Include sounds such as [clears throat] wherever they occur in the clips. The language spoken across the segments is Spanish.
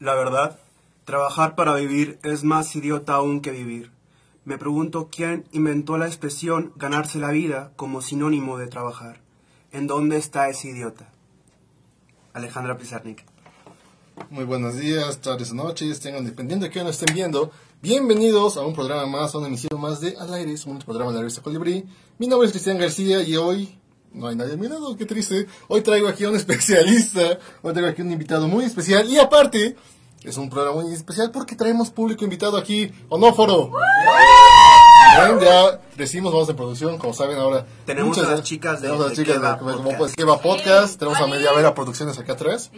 La verdad, trabajar para vivir es más idiota aún que vivir. Me pregunto quién inventó la expresión ganarse la vida como sinónimo de trabajar. ¿En dónde está ese idiota? Alejandra Pizarnik. Muy buenos días, tardes noches, tengan dependiendo de qué nos estén viendo. Bienvenidos a un programa más, a una emisión más de Al Aire, un programa de la revista Colibrí. Mi nombre es Cristian García y hoy no hay nadie a mi lado, qué triste. Hoy traigo aquí a un especialista, hoy traigo aquí un invitado muy especial y aparte es un programa muy especial porque traemos público invitado aquí, Onóforo. Bien, ya decimos, vamos en producción, como saben ahora. Tenemos muchas- a las chicas de- tenemos a las de chicas de- como Podcast. pues, Keva Podcast, tenemos a. Media Vera Producciones acá atrás.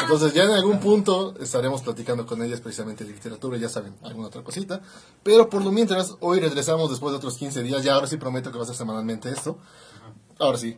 Entonces ya en algún punto estaremos platicando con ellas precisamente de literatura, ya saben, alguna otra cosita. Pero por lo mientras, hoy regresamos después de otros 15 días, ya ahora sí prometo que va a ser semanalmente esto. Ahora sí.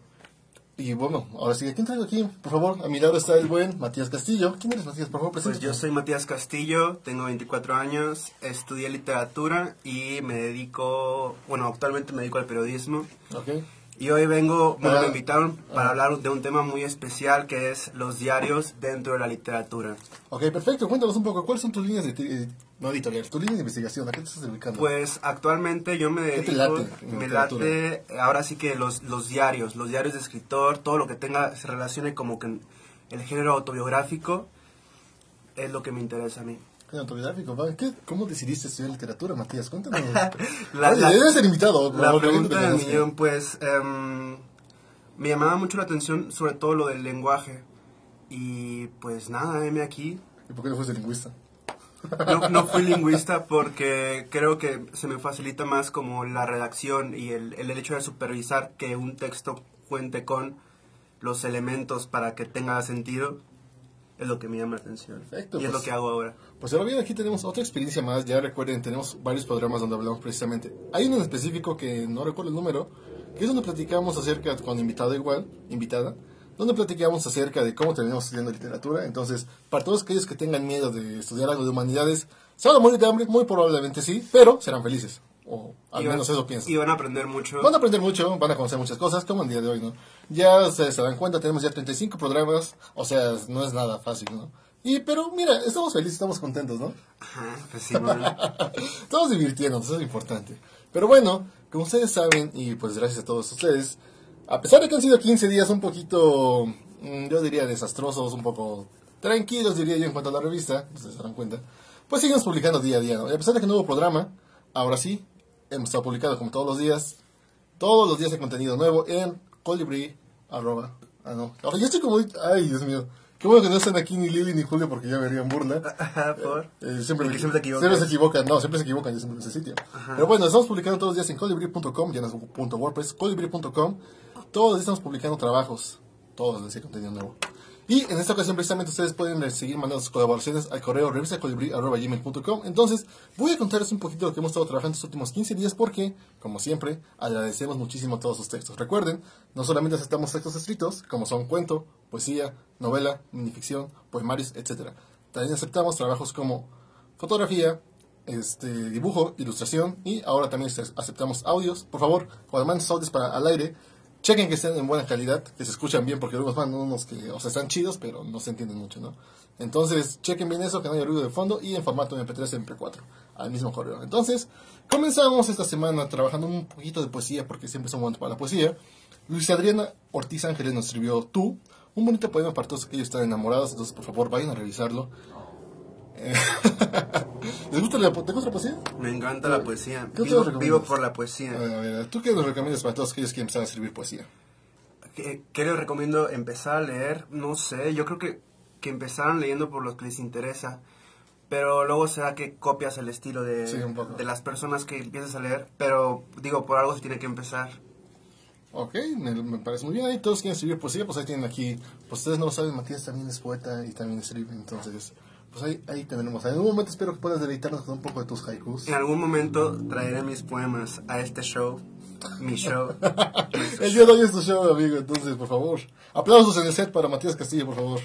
Y bueno, ahora sí, ¿a quién traigo aquí? Por favor, a mi lado está el buen Matías Castillo. ¿Quién eres Matías? Por favor, Pues preséntate. yo soy Matías Castillo, tengo 24 años, estudié literatura y me dedico, bueno, actualmente me dedico al periodismo. Ok. Y hoy vengo, bueno, Para- me invitaron para ah. hablar de un tema muy especial que es los diarios dentro de la literatura. Ok, perfecto. Cuéntanos un poco, ¿cuáles son tus líneas de... no editorial, tus líneas de investigación? ¿A qué te estás dedicando? Pues actualmente yo me ¿Qué te dedico, late me literatura? late ahora sí que los, los diarios, los diarios de escritor, todo lo que tenga, se relacione como que el género autobiográfico es lo que me interesa a mí. ¿Qué autobiográfico? ¿Qué- ¿Cómo decidiste estudiar literatura, Matías? Cuéntanos. [laughs] La- Oye, la- debes ser invitado. La favor, pregunta del millón, pues, em, me llamaba mucho la atención sobre todo lo del lenguaje. Y pues nada, heme aquí. ¿Y por qué no fuiste lingüista? No, no fui lingüista porque creo que se me facilita más como la redacción y el, el hecho de supervisar que un texto cuente con los elementos para que tenga sentido. Es lo que me llama la atención. Perfecto, y es pues. lo que hago ahora. Pues ahora bien, aquí tenemos otra experiencia más. Ya recuerden, tenemos varios programas donde hablamos precisamente. Hay uno en específico que no recuerdo el número, que es donde platicamos acerca, con invitado igual, invitada, donde platicamos acerca de cómo terminamos estudiando literatura. Entonces, para todos aquellos que tengan miedo de estudiar algo de humanidades, ¿se van a morir de hambre? Muy probablemente sí, pero serán felices. O al Y van- menos eso pienso. Y van a aprender mucho. Van a aprender mucho, van a conocer muchas cosas, como el día de hoy, ¿no? Ya ustedes se dan cuenta, tenemos ya 35 programas, o sea, no es nada fácil, ¿no? Y, pero mira, estamos felices, estamos contentos, ¿no? Ajá, pues sí. [laughs] Estamos divirtiéndonos, eso es importante. Pero bueno, como ustedes saben, y pues gracias a todos ustedes, a pesar de que han sido 15 días un poquito, mm, yo diría desastrosos, un poco tranquilos, diría yo, en cuanto a la revista, se dan cuenta, pues seguimos publicando día a día, ¿no? Y a pesar de que no hubo programa, ahora sí, hemos estado publicando como todos los días, todos los días hay contenido nuevo en colibri, arroba, ah no, ahora yo estoy como, ay Dios mío, qué bueno que no están aquí ni Lili ni Julio porque ya me harían burla. [laughs] Ajá, por. Eh, siempre, me- que siempre te equivocas. Siempre se equivocan, no, siempre se equivocan, yo siempre en ese sitio. Pero bueno, estamos publicando todos los días en colibri.com, ya no es punto .wordpress, colibri.com. Todos estamos publicando trabajos, todos hay contenido nuevo. Y en esta ocasión precisamente ustedes pueden seguir mandando sus colaboraciones al correo revistacolibri.gmail.com. Entonces, voy a contarles un poquito de lo que hemos estado trabajando estos últimos 15 días porque, como siempre, agradecemos muchísimo todos sus textos. Recuerden, no solamente aceptamos textos escritos, como son cuento, poesía, novela, minificción, poemarios, etc. También aceptamos trabajos como fotografía, este, dibujo, ilustración y ahora también aceptamos audios. Por favor, cuando manden sus audios para al aire, chequen que estén en buena calidad, que se escuchan bien, porque luego mandan unos que, o sea, están chidos, pero no se entienden mucho, ¿no? Entonces, chequen bien eso, que no haya ruido de fondo y en formato MP3 MP4, al mismo correo. Entonces, comenzamos esta semana trabajando un poquito de poesía, porque siempre son buenos para la poesía. Luis Adriana Ortiz Ángeles nos escribió Tú, un bonito poema para todos aquellos que están enamorados, entonces por favor vayan a revisarlo. [laughs] Eh, [laughs] ¿Les gusta la, ¿Te gusta la poesía? Me encanta la poesía. ¿Qué Vivo, vivo por la poesía. A ver, a ver, ¿tú qué nos recomiendas para todos aquellos que empiezan a escribir poesía? ¿Qué, qué les recomiendo empezar a leer? No sé, yo creo que, que empezaran leyendo por lo que les interesa. Pero luego será que copias el estilo de, Sí, de las personas que empiezas a leer. Pero digo, por algo se tiene que empezar. Ok, me, me parece muy bien. Y todos quieren escribir poesía, pues ahí tienen aquí. Pues ustedes no lo saben, Matías también es poeta y también escribe. Entonces, pues ahí, ahí tendremos. En algún momento espero que puedas deleitarnos con un poco de tus haikus. En algún momento traeré mis poemas a este show. Mi show. [laughs] El día de hoy es tu show, amigo. Entonces, por favor, aplausos en el set para Matías Castillo, por favor.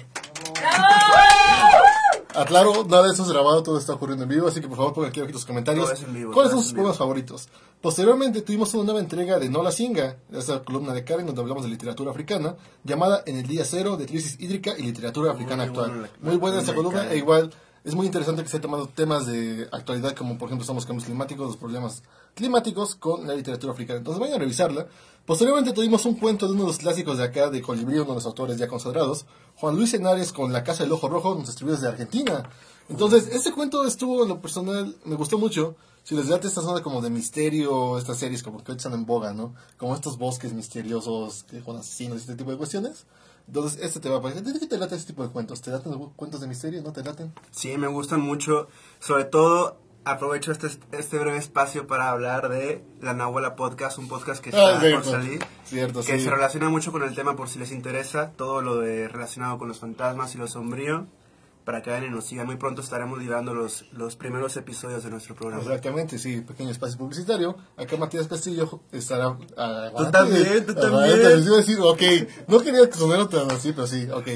Aclaro, nada de eso es grabado, todo está ocurriendo en vivo, así que por favor pongan aquí comentarios. Todo es en vivo, ¿Cuáles todo son sus poemas favoritos? Posteriormente tuvimos una nueva entrega de No la Singa, esa columna de Karen donde hablamos de literatura africana, llamada En el Día Cero de Crisis Hídrica y Literatura Africana Muy Actual. buena la- Muy buena esta columna e igual es muy interesante que se haya tomado temas de actualidad como por ejemplo son los cambios climáticos, los problemas climáticos con la literatura africana. Entonces vayan a revisarla. Posteriormente tuvimos un cuento de uno de los clásicos de acá de Colibrí, uno de los autores ya consagrados, Juan Luis Henares con La Casa del Ojo Rojo, nos escribió desde Argentina. Entonces, este cuento estuvo en lo personal, me gustó mucho. Si les late esta zona como de misterio, estas series como que ahorita están en boga, ¿no? Como estos bosques misteriosos con asesinos y este tipo de cuestiones. Entonces, este te va a parecer. ¿De qué te late este tipo de cuentos? ¿Te laten cuentos de misterio? ¿No te laten? Sí, me gustan mucho. Sobre todo, aprovecho este, este breve espacio para hablar de La Nahuala Podcast, un podcast que está Ah, por cierto. salir. Cierto, que sí. se relaciona mucho con el tema por si les interesa, todo lo de relacionado con los fantasmas y lo sombrío. Para que vayan y nos sigan. Muy pronto estaremos liberando los, los primeros episodios de nuestro programa. Exactamente, sí, pequeño espacio publicitario. Acá Matías Castillo estará. ah, Tú también, tú ah, también. Les iba a decir, ok, no quería que sonara tan así, pero sí, ok.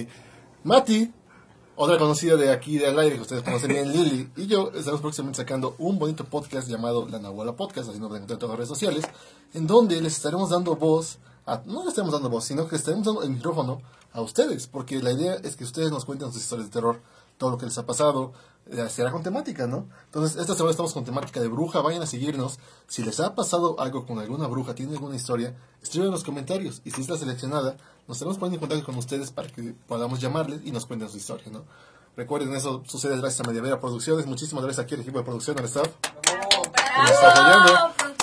Mati, otra conocida de aquí de al aire que ustedes conocen bien, Lili, y yo estamos próximamente sacando un bonito podcast llamado La Nahuala Podcast, así nos pueden encontrar en todas las redes sociales, en donde les estaremos dando voz, a, no les estaremos dando voz, sino que estaremos dando el micrófono a ustedes, porque la idea es que ustedes nos cuenten sus historias de terror, todo lo que les ha pasado, eh, será con temática, ¿no? Entonces, esta semana estamos con temática de bruja, vayan a seguirnos. Si les ha pasado algo con alguna bruja, tienen alguna historia, escriban en los comentarios. Y si es la seleccionada, nos estaremos poniendo en contacto con ustedes para que podamos llamarles y nos cuenten su historia, ¿no? Recuerden, eso sucede gracias a Mediavera Producciones. Muchísimas gracias aquí al equipo de producción, al staff, que nos está apoyando.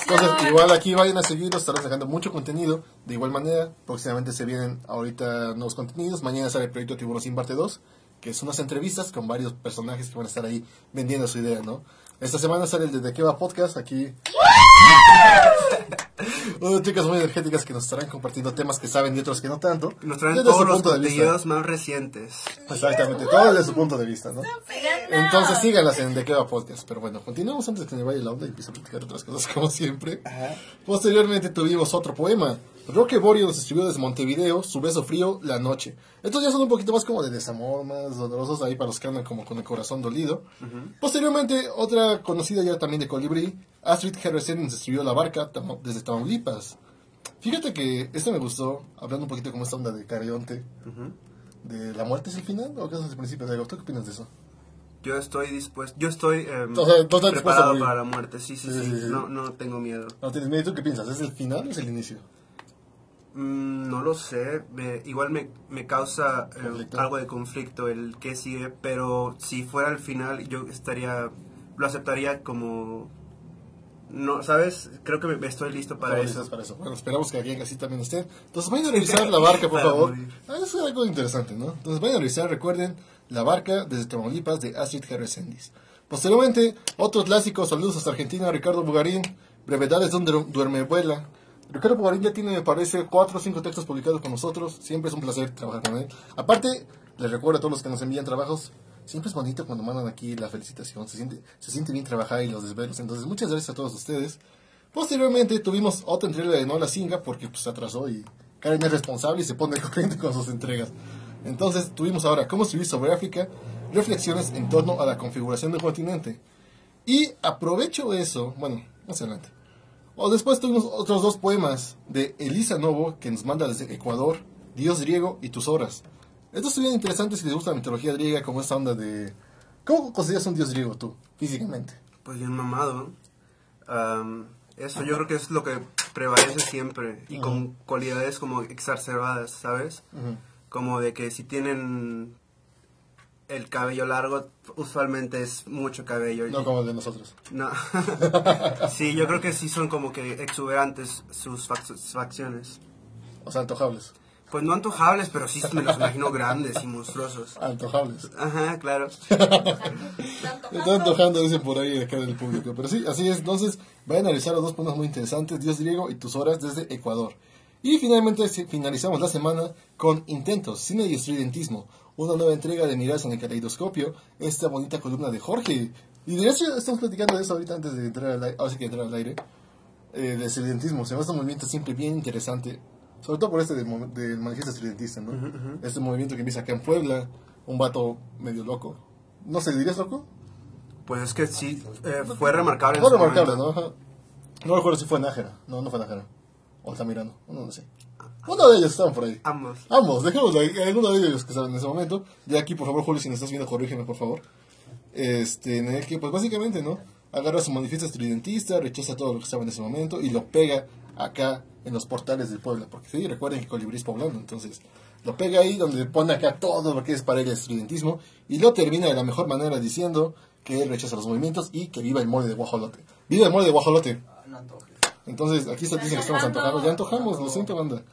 Entonces, igual aquí vayan a seguirnos, estarán sacando mucho contenido. De igual manera, próximamente se vienen ahorita nuevos contenidos. Mañana sale el proyecto Tiburón Sin Parte 2, que es unas entrevistas con varios personajes que van a estar ahí vendiendo su idea, ¿no? Esta semana sale el de De qué va podcast, aquí. [laughs] Unas chicas muy energéticas que nos estarán compartiendo temas que saben y otros que no tanto. Nos traen desde todos los punto contenidos más recientes. Exactamente, todo desde su punto de vista, ¿no? Entonces síganlas en De Qué Va Podcast. Pero bueno, continuamos antes de que me vaya la onda y empiece a platicar otras cosas como siempre. Posteriormente tuvimos otro poema. Roque Borio nos escribió desde Montevideo, su beso frío, la noche. Estos ya son un poquito más como de desamor, más dolorosos ahí para los que andan como con el corazón dolido. Posteriormente, otra conocida ya también de Colibrí, Astrid Harrison nos escribió La Barca desde Tamaulipas. Fíjate que esto me gustó, hablando un poquito como esta onda de Carionte. ¿De la muerte es el final o qué es el principio de algo? ¿Tú qué opinas de eso? Yo estoy dispuesto, yo estoy em, O sea, preparado para la muerte, sí, sí, Sí, sí, sí, sí. No, no tengo miedo. No tienes miedo, ¿tú qué piensas? ¿Es el final o es el inicio? Mm, no lo sé, me- igual me, me causa eh, algo de conflicto el que sigue, pero si fuera el final yo estaría, lo aceptaría como, no, ¿sabes? Creo que me, estoy listo para ¿Cómo eso. dices para eso? Bueno, esperamos que alguien así también esté. Entonces vayan a revisar [laughs] la barca, por favor. Ah, eso es algo interesante, ¿no? Entonces vayan a revisar, recuerden, la barca desde Tamaulipas de Astrid Harrisendis. Posteriormente, otros clásicos, saludos hasta Argentina, Ricardo Bugarín, Brevedades de un duer- duermevuela. Ricardo Bugarín ya tiene, me parece, cuatro o cinco textos publicados con nosotros. Siempre es un placer trabajar con él. Aparte, les recuerdo a todos los que nos envían trabajos, siempre es bonito cuando mandan aquí la felicitación. Se siente, se siente bien trabajar y los desvelos. Entonces, muchas gracias a todos ustedes. Posteriormente tuvimos otra entrega de No la Singa porque pues, se atrasó y Karen es responsable y se pone [laughs] corriente con sus entregas. Entonces tuvimos ahora cómo escribir sobre África, reflexiones en torno a la configuración del continente. Y aprovecho eso, bueno, más adelante. O después tuvimos otros dos poemas de Elisa Novo que nos manda desde Ecuador, Dios griego y tus horas. Estos estuvieron interesantes si les gusta la mitología griega como esta onda de... ¿Cómo consideras un dios griego tú, físicamente? Pues bien mamado. Am, eso yo creo que es lo que prevalece siempre y con cualidades como exacerbadas, ¿sabes? Como de que si tienen el cabello largo, usualmente es mucho cabello. No como el de nosotros. No. [laughs] sí, yo creo que sí son como que exuberantes sus fac- sus facciones. O sea, antojables. Pues no antojables, pero sí me los imagino grandes y monstruosos. Antojables. Ajá, claro. Me está antojando, dicen por ahí acá del público. Pero sí, así es. Entonces, voy a analizar los dos puntos muy interesantes: Dios griego y tus horas desde Ecuador. Y finalmente finalizamos la semana con Intentos, Cine y Estudiantismo, una nueva entrega de Miradas en el Caleidoscopio, esta bonita columna de Jorge. Y de hecho, estamos platicando de eso ahorita antes de entrar al aire, ahora sí que entrar al aire, eh, del estudiantismo. Se me hace un movimiento siempre bien interesante, sobre todo por este del, del manifiesto estudiantista, ¿no? Este movimiento que empieza acá en Puebla, un vato medio loco, No sé, ¿dirías loco? Pues es que sí, eh, fue remarcable. en Fue remarcable. ¿no? No recuerdo si fue Nájera. No, no fue Nájera. O Altamirano. No, no sé. Uno de ellos estaban por ahí. Ambos. Ambos, dejémoslo ahí. Alguno de ellos que estaban en ese momento. De aquí, por favor, Julio, si nos estás viendo, corrígeme, por favor. Este, en el que, pues básicamente, ¿no? Agarra su manifiesto estridentista, rechaza todo lo que estaba en ese momento y lo pega acá en los portales del pueblo. Porque sí, recuerden que Colibrí es poblano, entonces lo pega ahí donde pone acá todo lo que es para el estudiantismo y lo termina de la mejor manera diciendo que él rechaza los movimientos y que viva el mole de guajolote. ¡Viva el mole de guajolote! Entonces, aquí se dice que estamos antojando. Ya antojamos, lo siento, banda.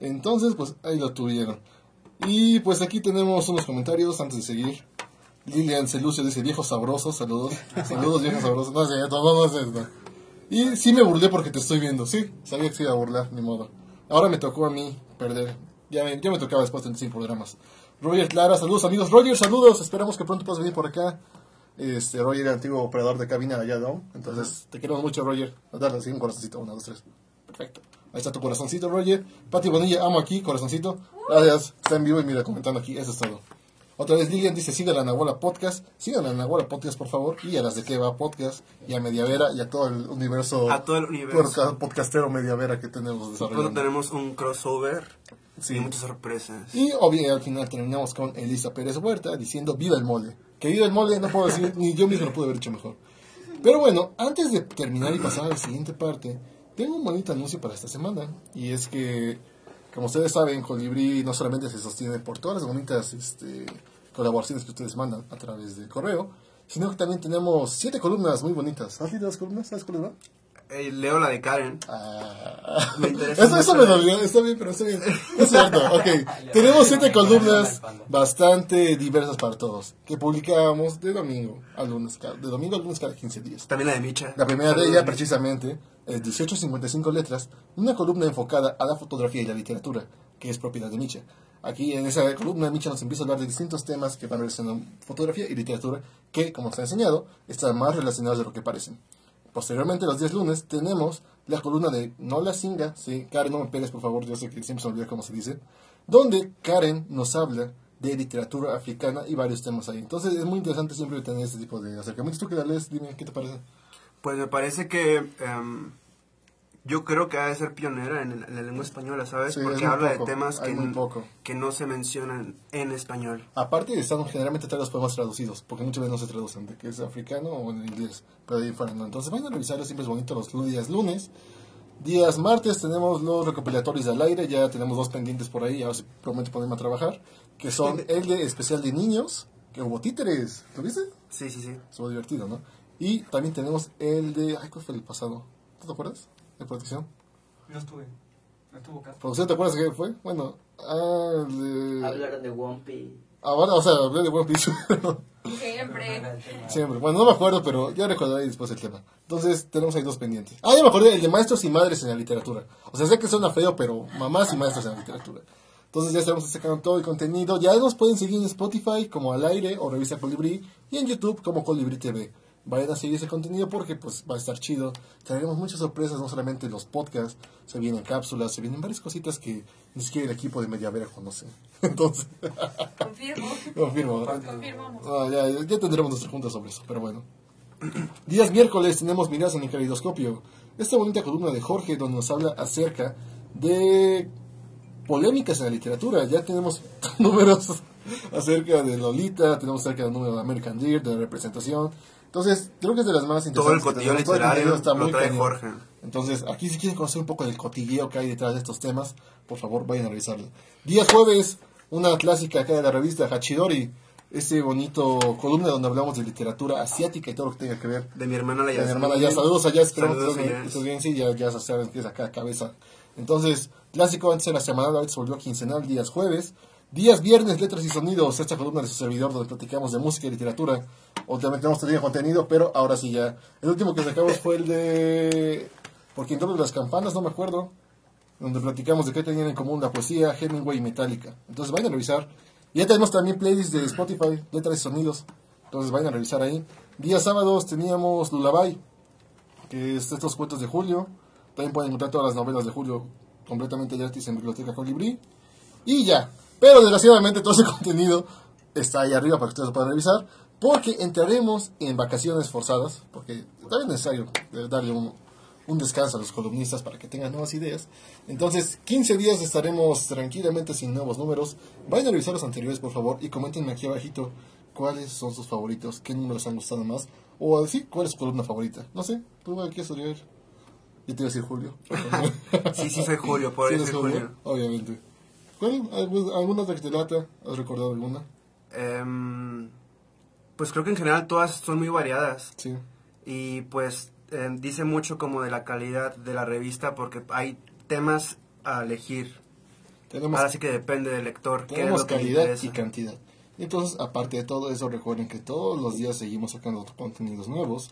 Entonces, pues ahí lo tuvieron. Y pues aquí tenemos unos comentarios antes de seguir. Lilian Celucio dice, viejos sabrosos, saludos. [laughs] Saludos, viejos sabrosos. No sé, no, no, no. Y sí me burlé porque te estoy viendo. Sí, sabía que se iba a burlar, ni modo. Ahora me tocó a mí perder. Ya me, ya me tocaba después de 35 programas. Roger Clara, saludos amigos. Roger, saludos. Esperamos que pronto puedas venir por acá. Este, Roger, antiguo operador de cabina allá, ¿no? Entonces, te queremos mucho, Roger. A darle así un corazoncito. Una, dos, tres. Perfecto. Ahí está tu corazoncito, Roger. Pati Bonilla, amo aquí, corazoncito. Gracias. Está en vivo y mira, comentando aquí. Eso es todo. Otra vez Lilian dice, siga la Nahuala Podcast. Sigan la Nahuala Podcast, por favor. Y a las de que va Podcast. Y a Mediavera y a todo el universo. A todo el universo. podca- Podcastero Mediavera que tenemos Pronto desarrollando. tenemos un crossover Sí. y muchas sorpresas. Y obviamente al final terminamos con Elisa Pérez Huerta diciendo viva el mole. Que viva el mole no puedo decir, ni yo mismo lo pude haber hecho mejor. Pero bueno, antes de terminar y pasar a la siguiente parte, tengo un bonito anuncio para esta semana. Y es que, como ustedes saben, Colibrí no solamente se sostiene por todas las bonitas este, colaboraciones que ustedes mandan a través del correo, sino que también tenemos siete columnas muy bonitas. ¿Has leído las columnas? ¿Sabes cuáles van? Eh, leo la de Karen. Ah, Me interesa eso, eso me dolió, está bien, pero está bien. Es cierto, ok. Tenemos siete columnas bastante diversas para todos, que publicábamos de domingo a lunes, cada- de domingo a lunes cada 15 días. También la de Micha. La primera de ella, Micha. precisamente, es 1855 letras, una columna enfocada a la fotografía y la literatura, que es propiedad de Micha. Aquí en esa columna Micha nos empieza a hablar de distintos temas que van relacionados a fotografía y literatura, que, como se ha enseñado, están más relacionados de lo que parecen. Posteriormente, los días lunes, tenemos la columna de No la Singa, sí, Karen, no me pegues por favor, yo sé que siempre se olvida cómo se dice, donde Karen nos habla de literatura africana y varios temas ahí. Entonces es muy interesante siempre tener este tipo de acercamientos. ¿Tú que la lees? Dime, ¿qué te parece? Pues me parece que em, yo creo que ha de ser pionera en, en la lengua española, ¿sabes? Sí, Porque habla poco, de temas que, poco. que no se mencionan en español. Aparte, están generalmente todos los poemas traducidos, porque muchas veces no se traducen, de que es africano o en inglés, pero de ahí fuera no. Entonces, vayan a revisarlo, siempre es bonito los días lunes. Días martes tenemos los recopilatorios al aire, ya tenemos dos pendientes por ahí, ahora sí prometo ponerme a trabajar, que son [laughs] el de especial de niños, que hubo títeres, ¿lo viste? Sí, sí, sí. Estuvo divertido, ¿no? Y también tenemos el de, ay, ¿cuál fue el pasado? ¿Tú te acuerdas? De protección. No estuve. No estuvo caso. ¿Producción te acuerdas qué fue? Bueno, ah, el de... Hablaron de One Piece. Ahora, o sea, hablé de One Piece. [laughs] Siempre. Siempre. Bueno, no me acuerdo, pero ya recordaré después el tema. Entonces, tenemos ahí dos pendientes. Ah, ya me acordé, el de maestros y madres en la literatura. O sea, sé que suena feo, pero mamás y maestros en la literatura. Entonces, ya estamos sacando todo el contenido. Ya nos pueden seguir en Spotify como al aire o revista Colibrí y en YouTube como Colibrí TV. Vayan a seguir ese contenido porque pues va a estar chido. Traeremos muchas sorpresas, no solamente los podcasts, se vienen cápsulas, se vienen varias cositas que ni siquiera el equipo de Mediavera conoce. [laughs] Entonces, Confirmo. confirmo. Confirmamos. Ah, ya, ya tendremos nuestra junta sobre eso, pero bueno. [clears throat] Días miércoles tenemos Miradas en el Caleidoscopio. Esta bonita columna de Jorge donde nos habla acerca de polémicas en la literatura. Ya tenemos [laughs] números acerca de Lolita, tenemos acerca del número de American Deer, de la representación. Entonces, creo que es de las más interesantes. Todo el literario contenido está lo muy trae cañón. Jorge. Entonces, aquí si quieren conocer un poco del cotilleo que hay detrás de estos temas, por favor vayan a revisarlo. Día jueves, una clásica acá de la revista Hachidori, ese bonito columna donde hablamos de literatura asiática y todo lo que tenga que ver. De mi hermana la De mi hermana ya, saludos allá, esperamos que estén bien, sí, ya, ya saben que es acá cabeza. Entonces, clásico antes era semanal, ahora se volvió quincenal, días jueves. Días viernes, letras y sonidos, esta columna de su servidor donde platicamos de música y literatura. Obviamente hemos tenido contenido, pero ahora sí ya. El último que sacamos fue el de... Por quien toque las campanas, no me acuerdo. Donde platicamos de qué tenían en común la poesía, Hemingway y Metallica. Entonces vayan a revisar. Y ya tenemos también playlists de Spotify, letras y sonidos. Entonces vayan a revisar ahí. Días sábados teníamos Lullaby, que es estos cuentos de Julio. También pueden encontrar todas las novelas de Julio completamente gratis en Biblioteca Colibrí. Y ya. Pero desgraciadamente todo ese [laughs] contenido está ahí arriba para que ustedes lo puedan revisar. porque entraremos en vacaciones forzadas, porque también es necesario darle un, un descanso a los columnistas para que tengan nuevas ideas. Entonces, 15 días estaremos tranquilamente sin nuevos números. Vayan a revisar los anteriores, por favor, y comenten aquí abajito cuáles son sus favoritos, qué números han gustado más, o así, cuál es su columna favorita. No sé, tú quieres leer. Yo te iba a decir Julio. [laughs] Sí, sí, soy Julio, por ¿Sí eso soy Julio? Julio. Obviamente. ¿Cuál? ¿Algu- ¿Alguna de que te lata? ¿Has recordado alguna? Em, pues creo que en general todas son muy variadas. Sí. y pues eh, dice mucho como de la calidad de la revista porque hay temas a elegir. Tenemos, Ahora sí que depende del lector. tenemos que calidad y cantidad. Entonces, aparte de todo eso, recuerden que todos los días seguimos sacando contenidos nuevos.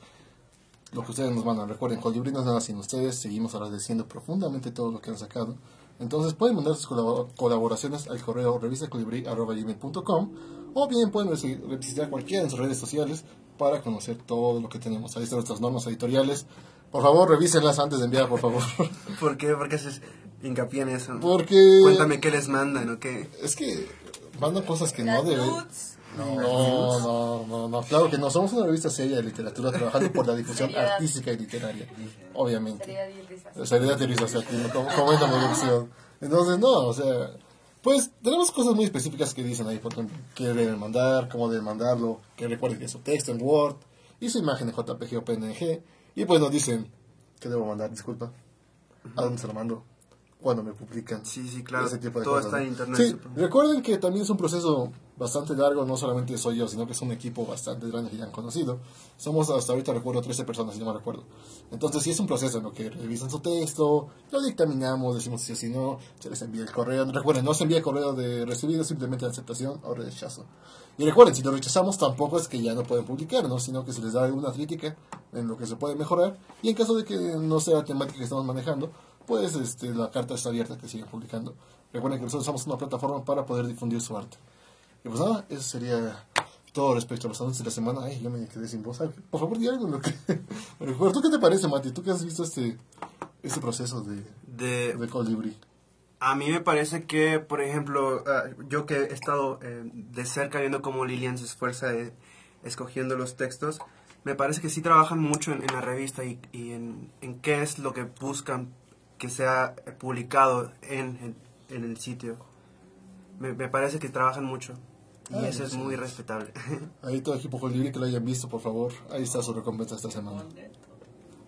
Lo que ustedes nos mandan, recuerden, Colibrí no es nada sin ustedes. Seguimos agradeciendo profundamente todo lo que han sacado. Entonces pueden mandar sus colabo- colaboraciones al correo revistacolibrí.com o bien pueden visitar cualquiera de sus redes sociales para conocer todo lo que tenemos. Ahí están nuestras normas editoriales. Por favor, revísenlas antes de enviar, por favor. [laughs] ¿Por qué? ¿Por qué haces hincapié en eso? Porque Cuéntame qué les mandan o qué. es que mandan cosas que no Las deben. nudes. No, no, no, no, claro que no. Somos una revista seria de literatura trabajando por la difusión Seriedad. artística y literaria. Obviamente. Sería de risa. Seriedad y risa, o sea, que no com- comenta producción. Entonces, no, o sea, pues tenemos cosas muy específicas que dicen ahí, por ejemplo, qué deben mandar, cómo deben mandarlo, que recuerden que es su texto en Word y su imagen en JPG o PNG. Y pues nos dicen qué debo mandar, disculpa, a dónde se lo mando, cuándo me publican. Sí, sí, claro. Ese tipo de Todo cosas, está ¿no? en internet. Sí, recuerden que también es un proceso bastante largo, no solamente soy yo, sino que es un equipo bastante grande que ya han conocido. Somos hasta ahorita, recuerdo, 13 personas, si no me recuerdo. Entonces sí es un proceso en lo que revisan su texto, lo dictaminamos, decimos si sí o si no, se les envía el correo. Recuerden, no se envía el correo de recibido, simplemente de aceptación o rechazo. Y recuerden, si lo rechazamos tampoco es que ya no pueden publicar, ¿no? sino que se les da una crítica en lo que se puede mejorar. Y en caso de que no sea la temática que estamos manejando, pues este, la carta está abierta que sigan publicando. Recuerden que nosotros somos una plataforma para poder difundir su arte. Y pues nada, eso sería todo respecto a los anuncios de la semana. Ay, yo me quedé sin voz. Ay, Por favor, di algo lo que... [laughs] ¿tú qué te parece, Mati? ¿Tú que has visto este, este proceso de, De, de Colibri? A mí me parece que, por ejemplo, ah, yo que he estado eh, de cerca viendo cómo Lilian se esfuerza eh, escogiendo los textos, me parece que sí trabajan mucho en, en la revista y, y en, en qué es lo que buscan que sea publicado en, en, en el sitio. Me, me parece que trabajan mucho y Ah, eso es muy respetable. [laughs] Ahí todo equipo Colibri que lo hayan visto, por favor. Ahí está su recompensa esta semana.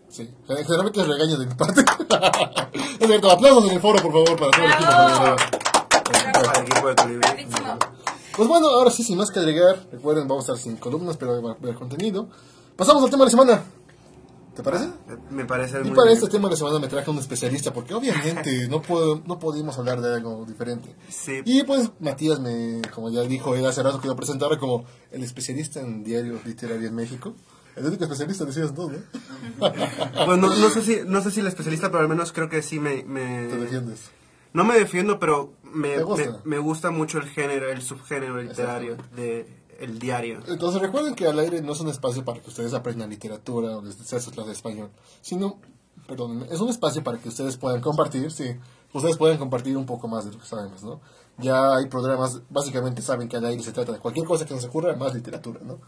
Sí, generalmente es regaño de mi parte. [laughs] es cierto, aplausos en el foro, por favor, para todo el equipo Colibri. Para el equipo de Colibrí. Bravísimo. Pues bueno, ahora sí, sin más que agregar, recuerden, vamos a estar sin columnas, pero va a haber contenido. Pasamos al tema de la semana. ¿Te parece? Eh, Me parece Y muy para bien. este tema de la semana me traje a un especialista, porque obviamente [laughs] no, puedo, no pudimos hablar de algo diferente. Sí. Y pues Matías, me, como ya dijo él hace rato que lo presentara como el especialista en diario literario en México. El único especialista, decías tú, ¿no? [laughs] Pues no, no sé si no sé si el especialista, pero al menos creo que sí me... me- Te defiendes. No me defiendo, pero me, ¿Te gusta? me, me gusta mucho el género, el subgénero literario de el diario. Entonces recuerden que al aire no es un espacio para que ustedes aprendan literatura o les sea su clase de español, sino, perdón, es un espacio para que ustedes puedan compartir, sí, ustedes pueden compartir un poco más de lo que sabemos, ¿no? Ya hay programas, básicamente saben que al aire se trata de cualquier cosa que nos ocurra, más literatura, ¿no?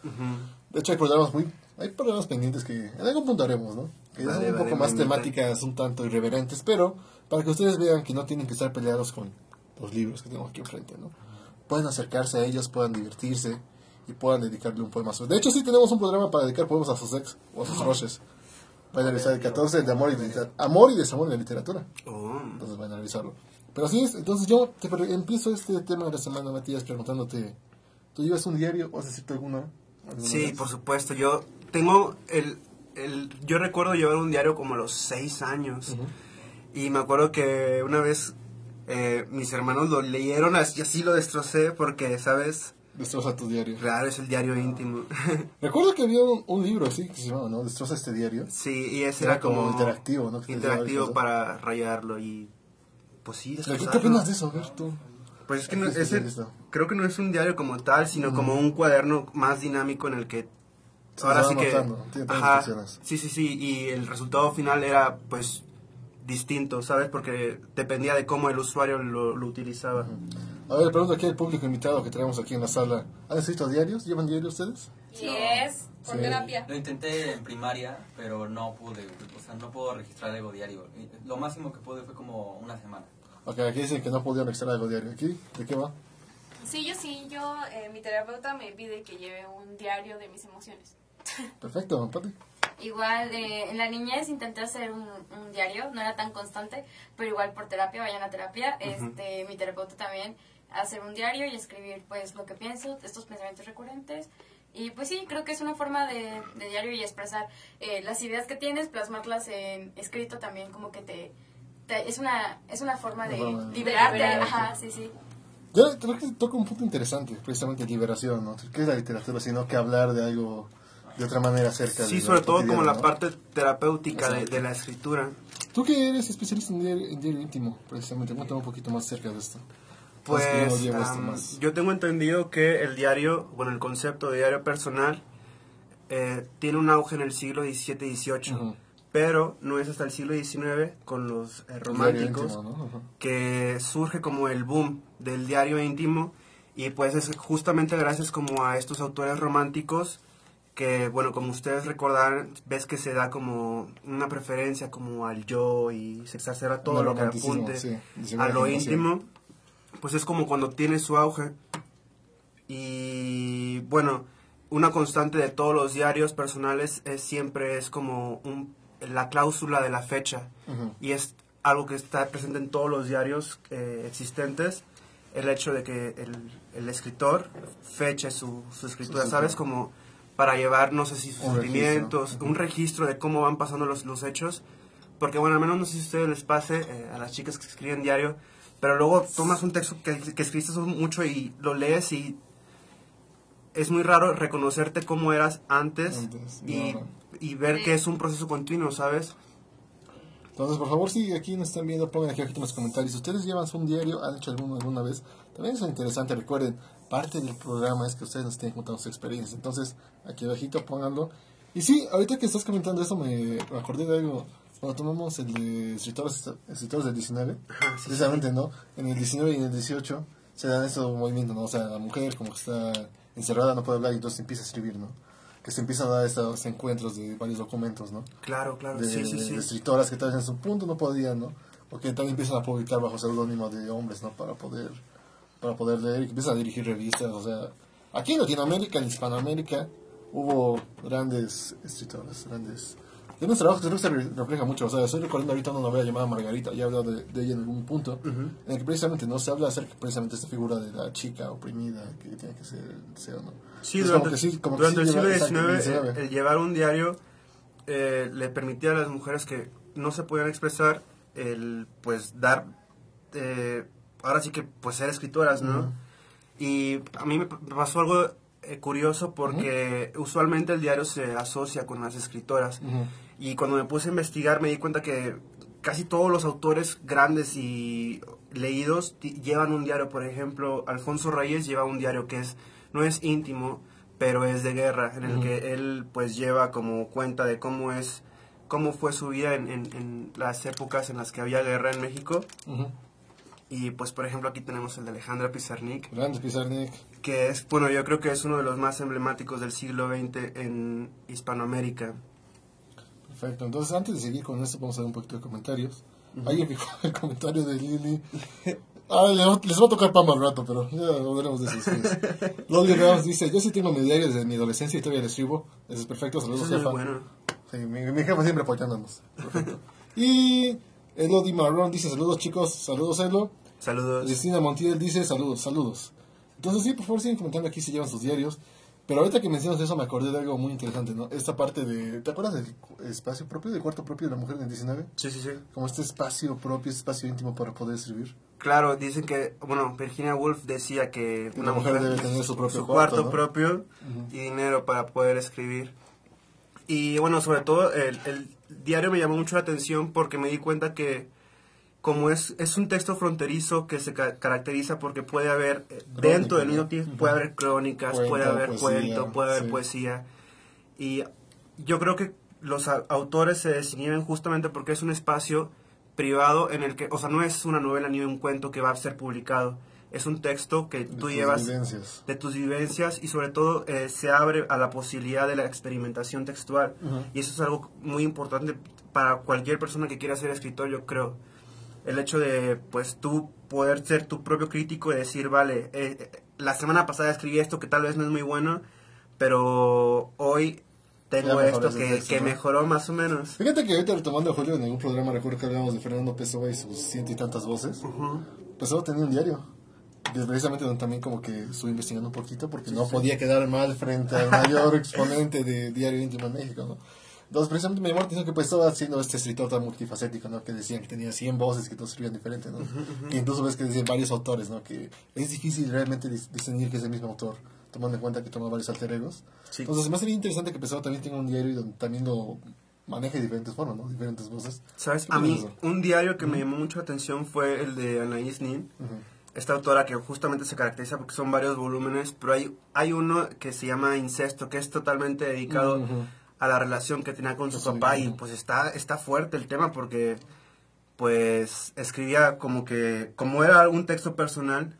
De hecho hay programas muy, hay programas pendientes que en algún punto haremos, ¿no? Que Vale, son un vale, poco más temáticas, un tanto irreverentes, pero para que ustedes vean que no tienen que estar peleados con los libros que tenemos aquí enfrente, ¿no? Pueden acercarse a ellos, puedan divertirse y puedan dedicarle un poema a su... De hecho, sí tenemos un programa para dedicar poemas a sus ex o a sus roches. Van a revisar el 14, el de amor y, litera- amor y desamor en la literatura. Oh. Entonces van a revisarlo. Pero así es, entonces yo te empiezo este tema de la semana, Matías, preguntándote, ¿tú llevas un diario o has escrito alguna Sí, vez? por supuesto. Yo tengo el, el... Yo recuerdo llevar un diario como a los seis años. Y me acuerdo que una vez eh, mis hermanos lo leyeron así, así lo destrocé porque, ¿sabes? Destroza tu diario. Claro, es el diario íntimo. Recuerdo que había un, un libro así que se llamaba, ¿no? Destroza este diario. sí, y ese Era era, como... como interactivo, ¿no? Que te Interactivo para rayarlo y... Pues sí, ¿Qué, ¿Qué destrozarlo. opinas de eso, Berto? Pues es que no, ese, creo que no es un diario como tal, sino como un cuaderno más dinámico en el que ahora sí que ajá, sí sí sí y el resultado final era pues distinto, ¿sabes? Porque dependía de cómo el usuario lo, lo utilizaba. A ver, pregunto aquí al público invitado que tenemos aquí en la sala. ¿Han escrito diarios? ¿Llevan diario ustedes? Y Yo es por Sí. terapia. Lo intenté en primaria, pero no pude, o sea, no puedo registrar algo diario. Lo máximo que pude fue como una semana. Ok, aquí dicen que no podían extraer algo diario. ¿Aquí? ¿De qué va? Sí, yo sí, yo, eh, mi terapeuta me pide que lleve un diario de mis emociones. [laughs] Perfecto, Pati. Igual, eh, en la niñez intenté hacer un, un diario, no era tan constante, pero igual por terapia, vayan a terapia. este, mi terapeuta también, hacer un diario y escribir pues lo que pienso, estos pensamientos recurrentes. Y pues sí, creo que es una forma de, de diario y expresar eh, las ideas que tienes, plasmarlas en escrito también, como que te... te- es, una, es una forma de de- liberarte. liberarte. Ajá, sí, sí. Yo creo que toca un punto interesante, precisamente liberación, ¿no? ¿Qué es la literatura? Sino que hablar de algo de otra manera acerca de Sí, sobre todo como la ¿no? parte terapéutica de, de la escritura. Tú que eres especialista en diario, en diario íntimo, precisamente, cuéntame un poquito más acerca de esto. Yo Pues más. yo tengo entendido que el diario, bueno, el concepto de diario personal eh, tiene un auge en el siglo XVII y XVIII, pero no es hasta el siglo XIX con los eh, románticos íntimo, ¿no? Ajá. que surge como el boom del diario íntimo y pues es justamente gracias como a estos autores románticos que bueno como ustedes recordarán ves que se da como una preferencia como al yo y se exacerba todo lo que apunte sí, a lo íntimo pues es como cuando tiene su auge y bueno una constante de todos los diarios personales es siempre es como un, la cláusula de la fecha y es algo que está presente en todos los diarios eh, existentes el hecho de que el, el escritor feche su, su escritura, ¿sabes? Como para llevar, no sé si sus Un sentimientos, registro. un registro de cómo van pasando los, los hechos. Porque, bueno, al menos no sé si a ustedes les pase, eh, a las chicas que escriben diario, pero luego tomas un texto que, que escribiste mucho y lo lees y es muy raro reconocerte cómo eras antes, Antes, y, no. y ver que es un proceso continuo, ¿sabes? Entonces, por favor, si aquí nos están viendo, pongan aquí abajo en los comentarios. ¿Ustedes llevan un diario? ¿Han hecho alguno alguna vez? También es interesante, recuerden, parte del programa es que ustedes nos tienen contando sus experiencias. Entonces, aquí abajito pónganlo. Y sí, ahorita que estás comentando eso, me, me acordé de algo. Cuando tomamos el de escritores, escritores del 19, Ajá, sí, precisamente, ¿no? En el 19 y en el 18 se dan esos movimientos, ¿no? O sea, la mujer como que está encerrada, no puede hablar y entonces empieza a escribir, ¿no? Que se empiezan a dar estos encuentros de varios documentos, ¿no? Claro, claro, de, sí, sí, sí. de escritoras que tal vez en su punto no podían, ¿no? O que también empiezan a publicar bajo seudónimo de hombres, ¿no? Para poder, para poder leer que empiezan a dirigir revistas, o sea, aquí en Latinoamérica, en Hispanoamérica, hubo grandes escritoras, grandes... De trabajos que creo que se re- refleja mucho, o sea, estoy recordando ahorita una novela llamada Margarita, ya he hablado de, de ella en algún punto, en el que precisamente no se habla acerca precisamente de esta figura de la chica oprimida que tiene que ser, ser ¿no? Sí, Es durante, como que sí, como que durante sí el siglo XIX, el el, 19. el llevar un diario eh, le permitía a las mujeres que no se podían expresar el pues dar eh, ahora sí que pues ser escritoras no Ujú. y a mí me pasó algo eh, curioso porque usualmente el diario se asocia con las escritoras. Y cuando me puse a investigar me di cuenta que casi todos los autores grandes y leídos llevan un diario. Por ejemplo, Alfonso Reyes lleva un diario que es no es íntimo, pero es de guerra, en el que él pues lleva como cuenta de cómo es cómo fue su vida en, en- en las épocas en las que había guerra en México. Y pues por ejemplo aquí tenemos el de Alejandra Pizarnik, Grande Pizarnik. que es, bueno, yo creo que es uno de los más emblemáticos del siglo XX en Hispanoamérica. Perfecto, entonces antes de seguir con esto, vamos a ver un poquito de comentarios. Alguien fijó el comentario de Lili. Le va- les va a tocar pama al rato, pero ya hablaremos de eso. [laughs] Loli Ramos dice: Yo sí tengo mi diario desde mi adolescencia y todavía lo escribo. Eso es perfecto, saludos, jefa. bueno. Sí, mi, mi jefa siempre apoyándonos. Perfecto. y Elodie Marrón dice: Saludos, chicos. Saludos, Elo. Saludos. Cristina Montiel dice: Saludos, saludos. Entonces, sí, por favor, siguen comentando aquí si llevan sus diarios. Pero ahorita que mencionas eso, me acordé de algo muy interesante, ¿no? Esta parte de. ¿Te acuerdas del espacio propio, del cuarto propio de la mujer en el 19? Sí, sí, sí. Como este espacio propio, este espacio íntimo para poder escribir. Claro, dicen que, bueno, Virginia Woolf decía que Una mujer debe tener su propio cuarto, cuarto ¿no? propio y dinero para poder escribir. Y bueno, sobre todo el, el diario me llamó mucho la atención porque me di cuenta que como es, es un texto fronterizo que se ca- caracteriza porque puede haber, eh, dentro del mismo tiempo, puede haber crónicas, Cuento, puede haber poesía, cuento, puede haber sí. poesía. Y yo creo que los autores se decidieron justamente porque es un espacio privado en el que, o sea, no es una novela ni un cuento que va a ser publicado, es un texto que De tú llevas vivencias. de tus vivencias y sobre todo eh, se abre a la posibilidad de la experimentación textual. Y eso es algo muy importante para cualquier persona que quiera ser escritor, yo creo. El hecho de, pues, tú poder ser tu propio crítico y decir, vale, eh, eh, la semana pasada escribí esto que tal vez no es muy bueno, pero hoy tengo esto que, que ¿no? mejoró más o menos. Fíjate que ahorita retomando Julio en algún programa recuerdo que hablábamos de Fernando Pessoa y sus ciento y tantas voces. Pessoa tenía un diario. Precisamente donde también como que estuve investigando un poquito porque no podía quedar mal frente al mayor [laughs] exponente de diario íntimo en México, ¿no? Entonces precisamente me llamó la atención que pues estaba haciendo este escritor tan multifacético, ¿no? Que decían que tenía 100 voces que todos escribían diferente, ¿no? Que incluso ves que decían varios autores, ¿no? Que es difícil realmente dis- discernir que es el mismo autor, tomando en cuenta que toma varios alter egos. Sí. Entonces me hace bien interesante que Pessoa también tenga un diario y donde también lo maneje de diferentes formas, ¿no? Diferentes voces. ¿Sabes? A mí, eso. un diario que me llamó mucho la atención fue el de Anaïs Nin. Esta autora que justamente se caracteriza porque son varios volúmenes, pero hay, hay uno que se llama Incesto, que es totalmente dedicado. A la relación que tenía con su papá y pues está, está fuerte el tema porque pues escribía como que, como era un texto personal,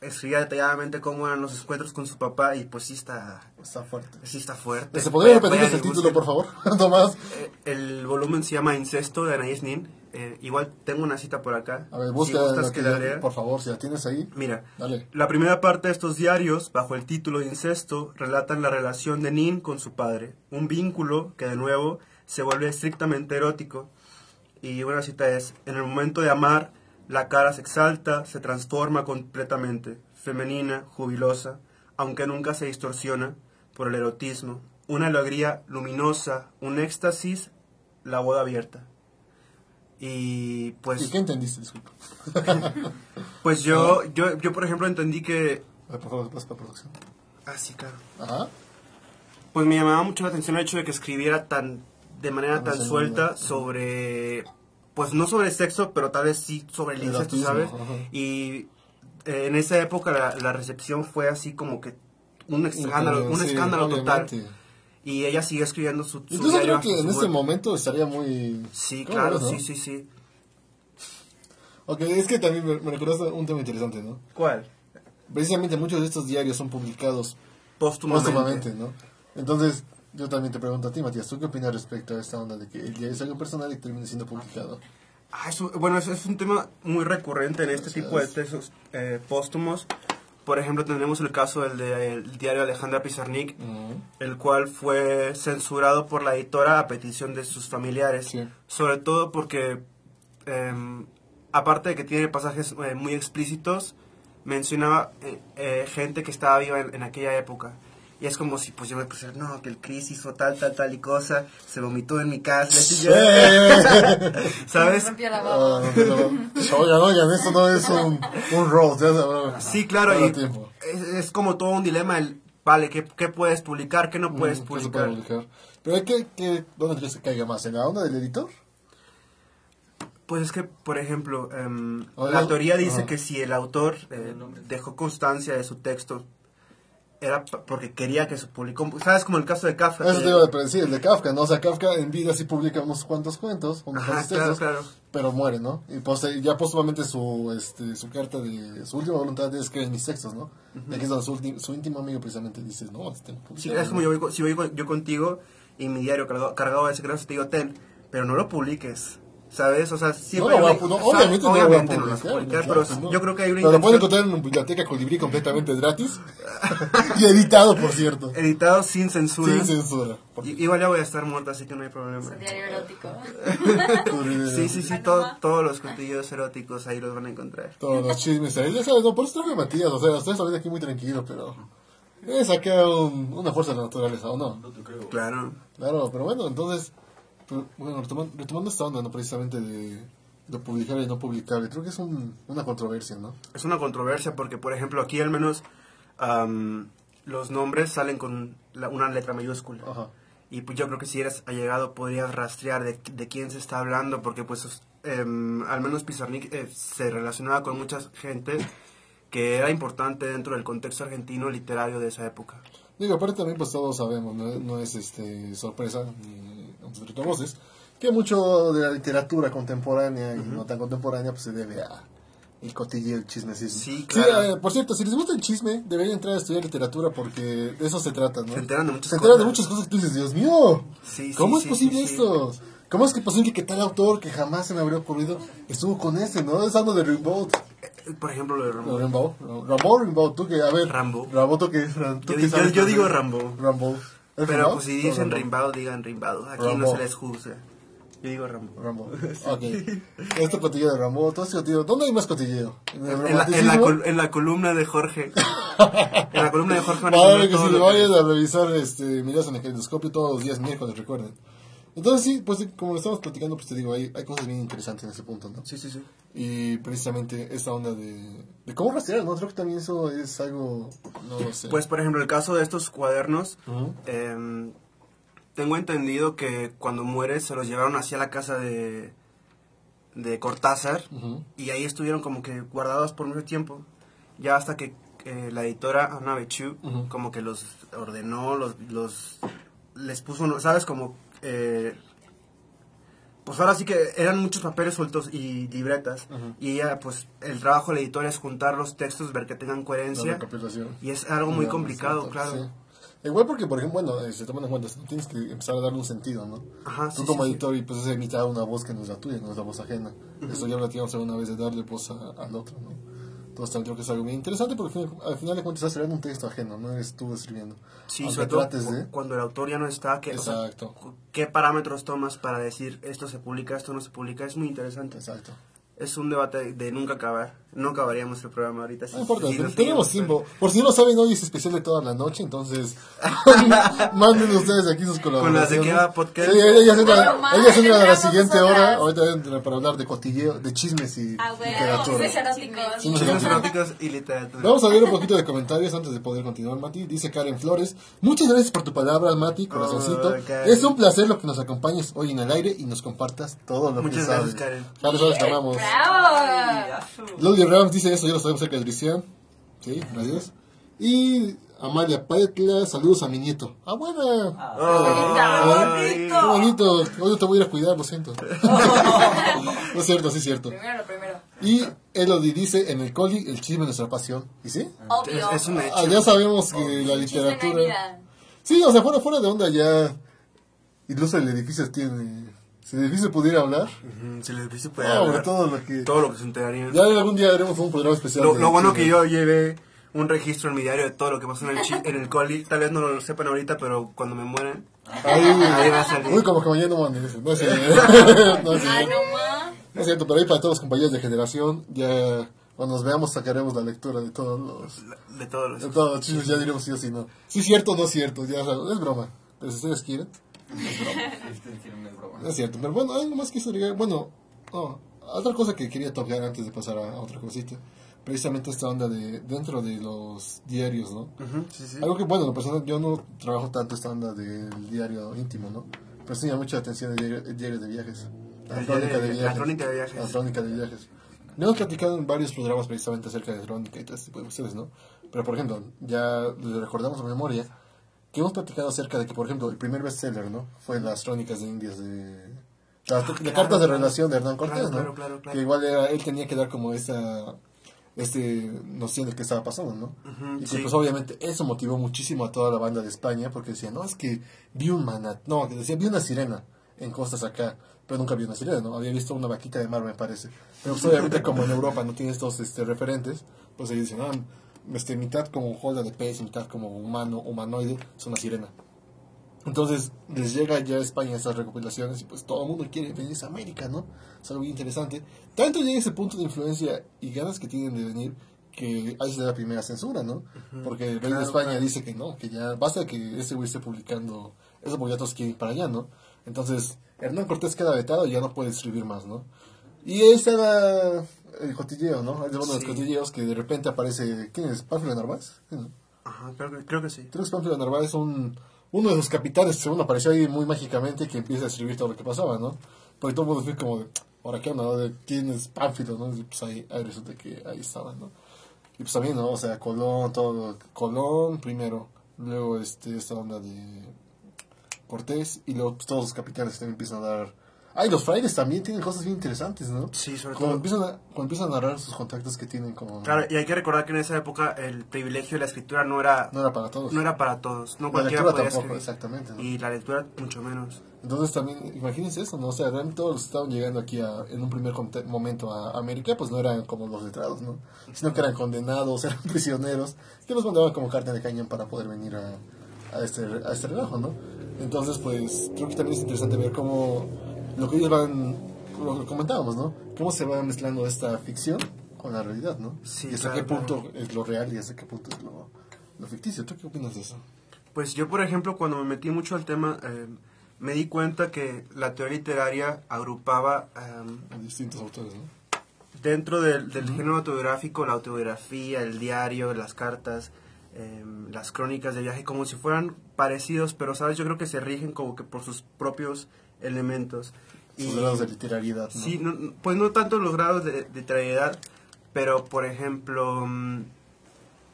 escribía detalladamente cómo eran los encuentros con su papá y pues sí está, Está fuerte. sí está fuerte. ¿Se podría vayan el título, por favor, [laughs] Tomás? Eh, el volumen se llama Incesto de Anaïs Nin. Eh, igual tengo una cita por acá. A ver, busca, la que que- la lea. por favor, si la tienes ahí. Mira, Dale. la primera parte de estos diarios, bajo el título de Incesto, relatan la relación de Nin con su padre, un vínculo que de nuevo se vuelve estrictamente erótico. Y una cita es, en el momento de amar, la cara se exalta, se transforma completamente, femenina, jubilosa, aunque nunca se distorsiona por el erotismo. Una alegría luminosa, un éxtasis, la boda abierta. Y pues... ¿Y qué entendiste? Disculpa. [laughs] Pues yo, yo, yo, por ejemplo, entendí que... Por favor, pasa producción. Ah, sí, claro. Ajá. Pues me llamaba mucho la atención el hecho de que escribiera tan de manera tan suelta sobre... Pues no sobre sexo, pero tal vez sí sobre el El incesto, autismo, ¿sabes? ajá. Y eh, en esa época la, la recepción fue así como que un escándalo, un Sí, escándalo total. obviamente. Y ella siguió escribiendo su, su diario creo que en este momento estaría muy... Sí, ¿Cómo claro, ves, no? sí, sí, sí. Ok, es que también me, me recordaste un tema interesante, ¿no? ¿Cuál? Precisamente muchos de estos diarios son publicados Póstumamente. póstumamente, ¿no? Entonces, yo también te pregunto a ti, Matías, ¿tú qué opinas respecto a esta onda de que el diario es algo personal y que termine siendo publicado? Ah, eso- bueno, es, es un tema muy recurrente en este tipo de textos eh, póstumos. Por ejemplo, tenemos el caso del, de- el diario Alejandra Pizarnik, el cual fue censurado por la editora a petición de sus familiares. Sí. Sobre todo porque, em, aparte de que tiene pasajes eh, muy explícitos, mencionaba eh, eh, gente que estaba viva en, en aquella época. Y es como si pues yo me pusiera, no, que el Chris hizo tal, tal, tal y cosa, se vomitó en mi casa, y yo- [laughs] ¿sabes? Rompió la Ah, pero- oigan, oigan, esto no es un, un roast, ya sabrán. Sí, claro, Todo y el tiempo. es, es como todo un dilema, el, vale, ¿qué, qué puedes publicar, qué no puedes Mm, ¿qué se puede publicar? publicar? Pero hay que, que, ¿dónde crees que caiga más? ¿En la onda del editor? Pues es que, por ejemplo, em, Oigan, la teoría dice ajá. que si el autor eh, dejó constancia de su texto, era porque quería que se publicó. ¿Sabes? Como el caso de Kafka. Eso que- te iba a decir, el de Kafka, ¿no? O sea, Kafka en vida sí publica unos cuantos cuentos, unos Ajá, cuantos claro, textos, claro. pero muere, ¿no? Y pues, eh, ya póstumamente su, este, su carta de, su última voluntad es que en mis textos, ¿no? Y aquí es donde su, su íntimo amigo precisamente dice, no, este Sí, es como yo voy, si voy yo contigo y mi diario cargado, cargado de secretos, te digo, ten, pero no lo publiques. ¿Sabes? O sea, siempre. No lo voy a hay- pu- no, obviamente no a obviamente no lo vas a publicar, claro, pero no. yo creo que hay una Pero lo pueden encontrar en una biblioteca Colibrí completamente gratis y editado, por cierto, editado sin censura. sin censura. Igual ya voy a estar muerta, así que no hay problema. Es un diario erótico. Sí, sí, sí, todo- todos los contenidos eróticos ahí los van a encontrar. Todos los chismes ahí, ya sabes, no, por eso traje a Matías, o sea, ustedes salen aquí muy tranquilo, pero es acá un- una fuerza de la naturaleza, ¿o no? Claro. Claro, pero bueno, entonces, pero, bueno, retomando, retomando esta onda, ¿no? Precisamente de lo publicable y no publicable, creo que es un- una controversia, ¿no? Es una controversia porque, por ejemplo, aquí al menos am, los nombres salen con la- una letra mayúscula. Ajá. Y pues yo creo que si eres allegado podrías rastrear de, de quién se está hablando, porque pues em, al menos Pizarnik eh, se relacionaba con mucha gente que era importante dentro del contexto argentino literario de esa época. Digo, aparte también pues todos sabemos, no, no es este sorpresa, ni entre voces, que mucho de la literatura contemporánea y no tan contemporánea pues se debe a el cotilleo, el chismecismo. Sí, claro. eh, por cierto, si les gusta el chisme, deberían entrar a estudiar literatura porque de eso se trata, ¿no? Se enteran de muchas Se enteran de cosas. muchas cosas que tú dices, Dios mío, Sí, sí, ¿cómo es sí, posible sí, sí. esto? ¿Cómo es que posible que tal autor que jamás se me habría ocurrido estuvo con ese, no? Es algo de Rimbaud. Eh, Por ejemplo, lo de Rambo. Rimbaud, Rambo, Rimbaud, tú que, a ver. Rambo. Rambo, tú que. tú Yo, que digo Rambo. Rambo. ¿Es Pero pues si dicen Rambo? Rimbado, digan Rimbado. Aquí Rambo. no se les juzga. Yo digo Rambo. Rambo. [laughs] Ok. Este cotilleo de Rambo, todo este cotilleo. ¿Dónde hay más cotilleo? ¿En En la, en, la col- en la columna de Jorge. [laughs] en la columna de Jorge van a que si lo vayan a revisar este, miras en el calendoscopio todos los días miércoles, recuerden. Entonces sí, pues como estamos platicando, pues te digo, hay, hay cosas bien interesantes en ese punto, ¿no? Sí, sí, sí. Y precisamente esta onda de, de cómo rastrear, ¿no? Creo que también eso es algo, no lo sé. Pues, por ejemplo, el caso de estos cuadernos, em, tengo entendido que cuando muere se los llevaron hacia la casa de, de Cortázar y ahí estuvieron como que guardados por mucho tiempo. Ya hasta que eh, la editora Ana Bechu como que los ordenó, los, los les puso. ¿sabes? Como... eh, pues ahora sí que eran muchos papeles sueltos y libretas. Y ella, pues, el trabajo de la editora es juntar los textos, ver que tengan coherencia. Y es algo muy complicado, sí. claro. Igual porque, por ejemplo, bueno, eh, se toman en cuenta, tienes que empezar a darle un sentido, ¿no? Ajá, Tú sí, como sí, sí. editor y pues es imitar una voz que no es la tuya, no es la voz ajena. Esto ya platicamos alguna vez de darle voz a- al otro, ¿no? Entonces también creo que es algo bien interesante porque al final, al final de cuentas estás creando un texto ajeno, no eres tú escribiendo. Sí, Aunque sobre todo cu- de... cuando el autor ya no está, que, o sea, Exacto. ¿qué parámetros tomas para decir esto se publica, esto no se publica? Es muy interesante. Exacto. Es un debate de nunca acabar. No acabaríamos el programa ahorita. si- No importa, si tenemos tiempo. Por si no lo saben, hoy es especial de toda la noche, entonces [laughs] manden ustedes aquí sus colaboraciones. Con las de Queda Podcast. Sí, ellas entran, Bueno, ellas entran a la siguiente hora, ahorita entran para hablar de cotilleo, de chismes y Ah, bueno, literatura. chismes eróticos. Y literatura. Vamos a ver un poquito de comentarios antes de poder continuar, Mati. Dice Karen Flores. Muchas gracias por tu palabra, Mati, corazoncito. Oh, es un placer lo que nos acompañes hoy en el aire y nos compartas todo lo Muchas que sabes. gracias, Karen. Karen, sabes, te amamos. ¡Bravo! Rams dice eso, ya lo sabemos cerca de Cristian. Sí, gracias. Y Amalia Paetla, saludos a mi nieto. ¡Ah, buena! Ay. ¡Qué bonito! Hoy te voy a ir a cuidar, lo siento. [laughs] no es cierto, sí es cierto. Primero lo primero. Y Elodie dice, en el coli, el chisme es nuestra pasión. ¿Y sí? Obvio. Es, es un hecho. Ah, ya sabemos que la literatura... Sí, o sea, fuera, fuera de onda ya... Incluso el edificio tiene... Si el edificio pudiera hablar... Ujú, Si les hubiese puede No, hablar. todo lo que... Todo lo que se enterarían. Ya algún día haremos un programa especial. Lo, lo bueno chisme. que yo llevé un registro en mi diario de todo lo que pasó en el, en el coli. Tal vez no lo sepan ahorita, pero cuando me mueren. Ahí, Ahí va a salir. Uy, como que mañana no amanece. No es [laughs] cierto. [laughs] no, es Ah, cierto. no más. No es cierto, pero ahí para todos los compañeros de generación, ya cuando nos veamos sacaremos la lectura de todos los, De todos los. de todos los chismes, ya diremos sí o sí no. Sí, cierto o no es cierto, ya sabes, es broma. Pero si ustedes quieren, No es cierto. Pero bueno, algo más que agregar. Bueno, no, otra cosa que quería tocar antes de pasar a, otra cosita. Precisamente esta onda de dentro de los diarios, ¿no? Ujú, sí, sí. Algo que, bueno, personal, yo no trabajo tanto esta onda del diario íntimo, ¿no? Pero sí me llama mucha atención el diario, el diario de viajes. La crónica de de- viajes. la crónica de viajes. La crónica de viajes. Ya hemos platicado en varios programas precisamente acerca de crónica y todo este tipo de cuestiones, ¿no? Pero, por ejemplo, ya le recordamos a memoria que hemos platicado acerca de que, por ejemplo, el primer bestseller, ¿no? Fue las crónicas de Indias de... Las claro, cartas de claro. relación de Hernán Cortés, Claro, ¿no? Que igual era, él tenía que dar como esa este noción de qué estaba pasando, ¿no? Y que sí. pues obviamente eso motivó muchísimo a toda la banda de España porque decían, no, es que vi un manat, no, que decía, vi una sirena en costas acá, pero nunca vi una sirena, ¿no? Había visto una vaquita de mar, me parece. Pero pues obviamente como en Europa no tiene estos este, referentes, pues ellos dicen, ah, este, mitad como joda de pez, mitad como humano, humanoide, es una sirena. Entonces les llega ya a España estas recopilaciones y pues todo el mundo quiere venirse a América, ¿no? Es algo bien interesante. Tanto llega ese punto de influencia y ganas que tienen de venir que ahí se da la primera censura, ¿no? Porque el rey de Claro, España claro. dice que no, que ya basta que ese güey esté publicando eso porque ya todos quieren ir para allá, ¿no? Entonces Hernán Cortés queda vetado y ya no puede escribir más, ¿no? Y ese era el cotilleo, ¿no? Es uno de los Sí. cotilleos que de repente aparece... ¿Quién es? ¿Pánfilo Narváez? Ajá, creo que, creo que sí. Creo que Pánfilo Narváez es un, uno de los capitanes que según apareció ahí muy mágicamente que empieza a escribir todo lo que pasaba, ¿no? Porque todo el mundo fue como de, ahora qué onda, ¿no? ¿De quién es Pánfilo, no? Y pues ahí, ahí resulta que ahí estaba, ¿no? Y pues también, ¿no? O sea, Colón, todo, Colón primero, luego este, esta onda de Cortés y luego pues, todos los capitanes también empiezan a dar... Ay, los frailes también tienen cosas bien interesantes, ¿no? Sí, sobre Cuando todo. empiezan, a, cuando empiezan a narrar sus contactos que tienen como... Claro, y hay que recordar que en esa época el privilegio de la escritura no era, No era para todos. no era para todos. No la cualquiera lectura podía tampoco, escribir. exactamente. ¿no? Y la lectura mucho menos. Entonces también, imagínense eso, ¿no? O sea, realmente todos los que estaban llegando aquí a- en un primer momento a América, pues no eran como los letrados, ¿no? Sino que eran condenados, [laughs] eran prisioneros, que los mandaban como carne de cañón para poder venir a, a este, a este relajo, ¿no? Entonces, pues, creo que también es interesante ver cómo lo que ellos van, lo que comentábamos, ¿no? Cómo se va mezclando esta ficción con la realidad, ¿no? Sí, y hasta claro, qué punto es lo real y hasta qué punto es lo, lo ficticio. ¿Tú qué opinas de eso? Pues yo, por ejemplo, cuando me metí mucho al tema, eh, me di cuenta que la teoría literaria agrupaba eh, distintos autores, ¿no? dentro del, del género autobiográfico la autobiografía, el diario, las cartas, eh, las crónicas de viaje, como si fueran parecidos, pero, ¿sabes? Yo creo que se rigen como que por sus propios elementos. Sus grados de literariedad, ¿no? Sí, no- pues no tanto los grados de, de literariedad, pero por ejemplo, mm,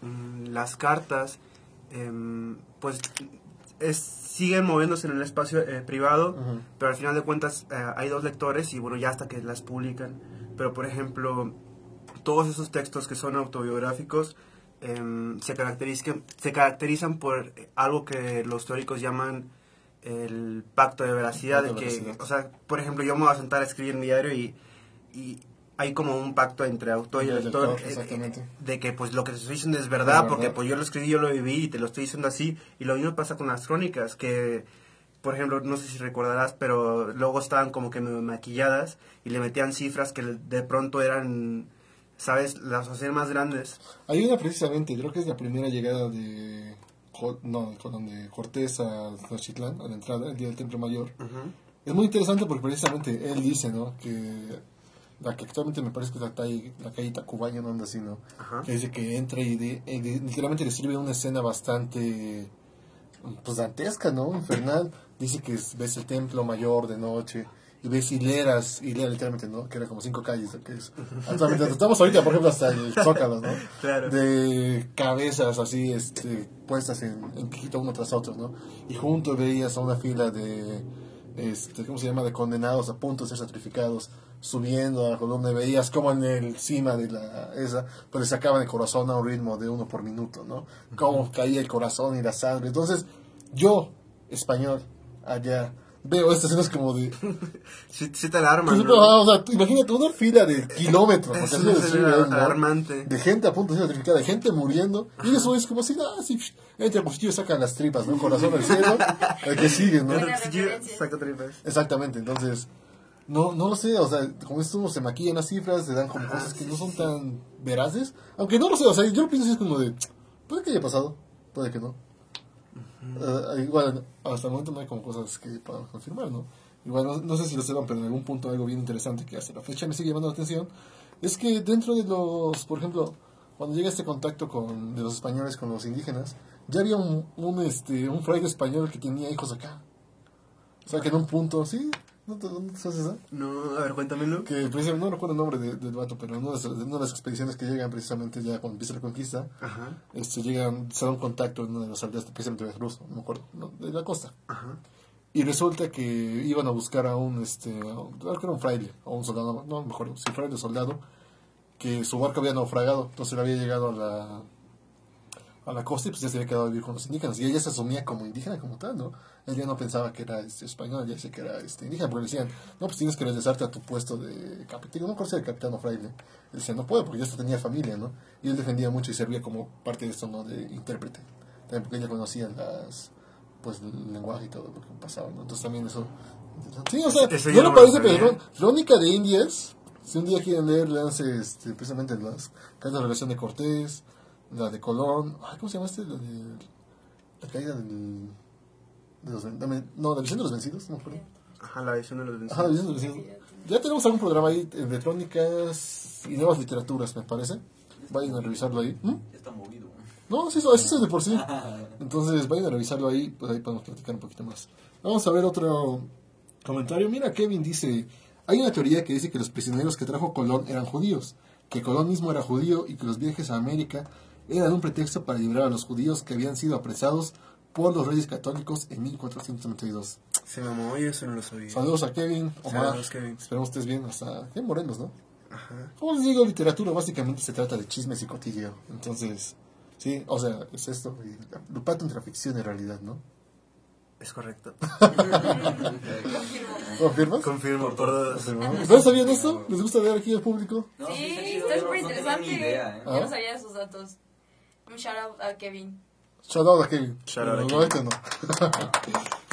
mm, las cartas, em, pues es, siguen moviéndose en el espacio eh, privado, Ujú. pero al final de cuentas eh, hay dos lectores y bueno, ya hasta que las publican. Pero por ejemplo, todos esos textos que son autobiográficos em, se, caracterizan, se caracterizan por algo que los teóricos llaman el pacto de veracidad, Pacto de que, veracidad. o sea, por ejemplo, yo me voy a sentar a escribir mi diario y, y hay como un pacto entre autor y el lector, eh, exactamente. de que pues lo que te estoy diciendo es verdad, porque pues yo lo escribí, yo lo viví y te lo estoy diciendo así, y lo mismo pasa con las crónicas, que por ejemplo, no sé si recordarás, pero luego estaban como que maquilladas y le metían cifras que de pronto eran, ¿sabes? Las hacían más grandes. Hay una precisamente, creo que es la primera llegada de, no, de Colón, de Cortés a Tenochtitlán, a la entrada, el día del Templo Mayor. Es muy interesante porque precisamente él dice, ¿no? Que la que actualmente me parece que es la, calle- la calle Tacubaya, no anda así, ¿no? Ajá. Que dice que entra y, de- y de- literalmente describe una escena bastante, pues dantesca, ¿no? Infernal. Dice que es- ves el Templo Mayor de noche y ves hileras, hileras literalmente, ¿no? Que era como cinco calles, lo que es. Actualmente, estamos ahorita, por ejemplo, hasta el Zócalo, ¿no? [laughs] Claro. De cabezas así, este, puestas en, en pijito uno tras otro, ¿no? Y junto veías a una fila de, este, ¿cómo se llama? De condenados a punto de ser sacrificados, subiendo a la columna y veías como en el cima de la, esa, pues le sacaban el corazón a un ritmo de uno por minuto, ¿no? Cómo caía el corazón y la sangre. Entonces, yo, español, allá, veo estas escenas como de, [laughs] Sí, sí te alarman, pues, ¿no? no, o sea, tú imagínate una fila de kilómetros, [laughs] Es ¿no? alarmante. De gente a punto de ser sacrificada, de gente muriendo, y eso es como así, ah, sí, entra el cuchillo y sacan las tripas, ¿no? Corazón al cielo, el que sigue, ¿no? Saco tripas. Exactamente, entonces, no, no lo sé, o sea, como esto se maquilla en las cifras, se dan como cosas que no son tan veraces, aunque no lo sé, o sea, yo lo pienso así como de, puede que haya pasado, puede que no. Eh, igual, hasta el momento no hay como cosas que para confirmar, ¿no? Igual, no, no sé si lo sepan, pero en algún punto algo bien interesante que hasta la fecha me sigue llamando la atención, es que dentro de los, por ejemplo, cuando llega este contacto con, de los españoles con los indígenas, ya había un, un, este, un fraile español que tenía hijos acá. O sea, que en un punto, ¿sí? ¿No te, no te sabes eso? No, a ver, cuéntamelo. Que precisamente, no recuerdo el nombre de- del vato, pero en una de, las, en una de las expediciones que llegan precisamente ya cuando empieza la conquista, Ajá, este, llegan, se da un contacto en una de las aldeas, precisamente de Veracruz, no me acuerdo, no, de la costa. ajá. Y resulta que iban a buscar a un, este, creo que era un fraile, o un soldado, no mejor, sí, fraile soldado, que su barco había naufragado, entonces él había llegado a la, a la costa y pues ya se había quedado a vivir con los indígenas. Y ella se asumía como indígena como tal, ¿no? Él ya no pensaba que era este, español, ya decía que era este, indígena, porque le decían, no, pues tienes que regresarte a tu puesto de capitán, no si era capitán fraile. Él decía, no puedo, porque ya tenía familia, ¿no? Y él defendía mucho y servía como parte de esto, ¿no? De intérprete. También porque ella conocía las, pues, el lenguaje y todo lo que pasaba, ¿no? Entonces también eso... Sí, o sea, no lo parece, pero Crónica de Indias, si un día quieren leer, leanse este, precisamente las cartas de relación de Cortés, la de Colón, ay, ¿cómo se llama este? La de la caída del, de los, no, la visión de los vencidos, no me acuerdo. Ajá, la visión de los vencidos. Ajá, la visión de los vencidos. Ya tenemos algún programa ahí eh, de crónicas y nuevas literaturas, me parece. Vayan a revisarlo ahí. ¿Mm? Ya está movido. No, sí, eso, eso es de por sí. Entonces, vayan a revisarlo ahí, pues ahí podemos platicar un poquito más. Vamos a ver otro comentario. Mira, Kevin dice, hay una teoría que dice que los prisioneros que trajo Colón eran judíos, que Colón mismo era judío y que los viajes a América eran un pretexto para liberar a los judíos que habían sido apresados por los Reyes Católicos en 1492. Se mamó y eso no lo sabía. Saludos a Kevin, Omar. Saludos, Kevin. Esperemos estés bien hasta en Morelos, ¿no? Ajá. Como les digo, literatura básicamente se trata de chismes y cotilleo. Entonces, sí, o sea, es esto. Lo pato entre ficción y realidad, ¿no? Es correcto. [laughs] ¿Confirmas? Confirmo por dos. ¿Ustedes sabían esto? ¿Les gusta ver aquí al público? No, sí, está chido, está yo súper interesante. ¿eh? Ah. Yo no sabía de sus datos. Un shout out a Kevin. Shout out a Kevin. Shout out a no, Kevin. este no.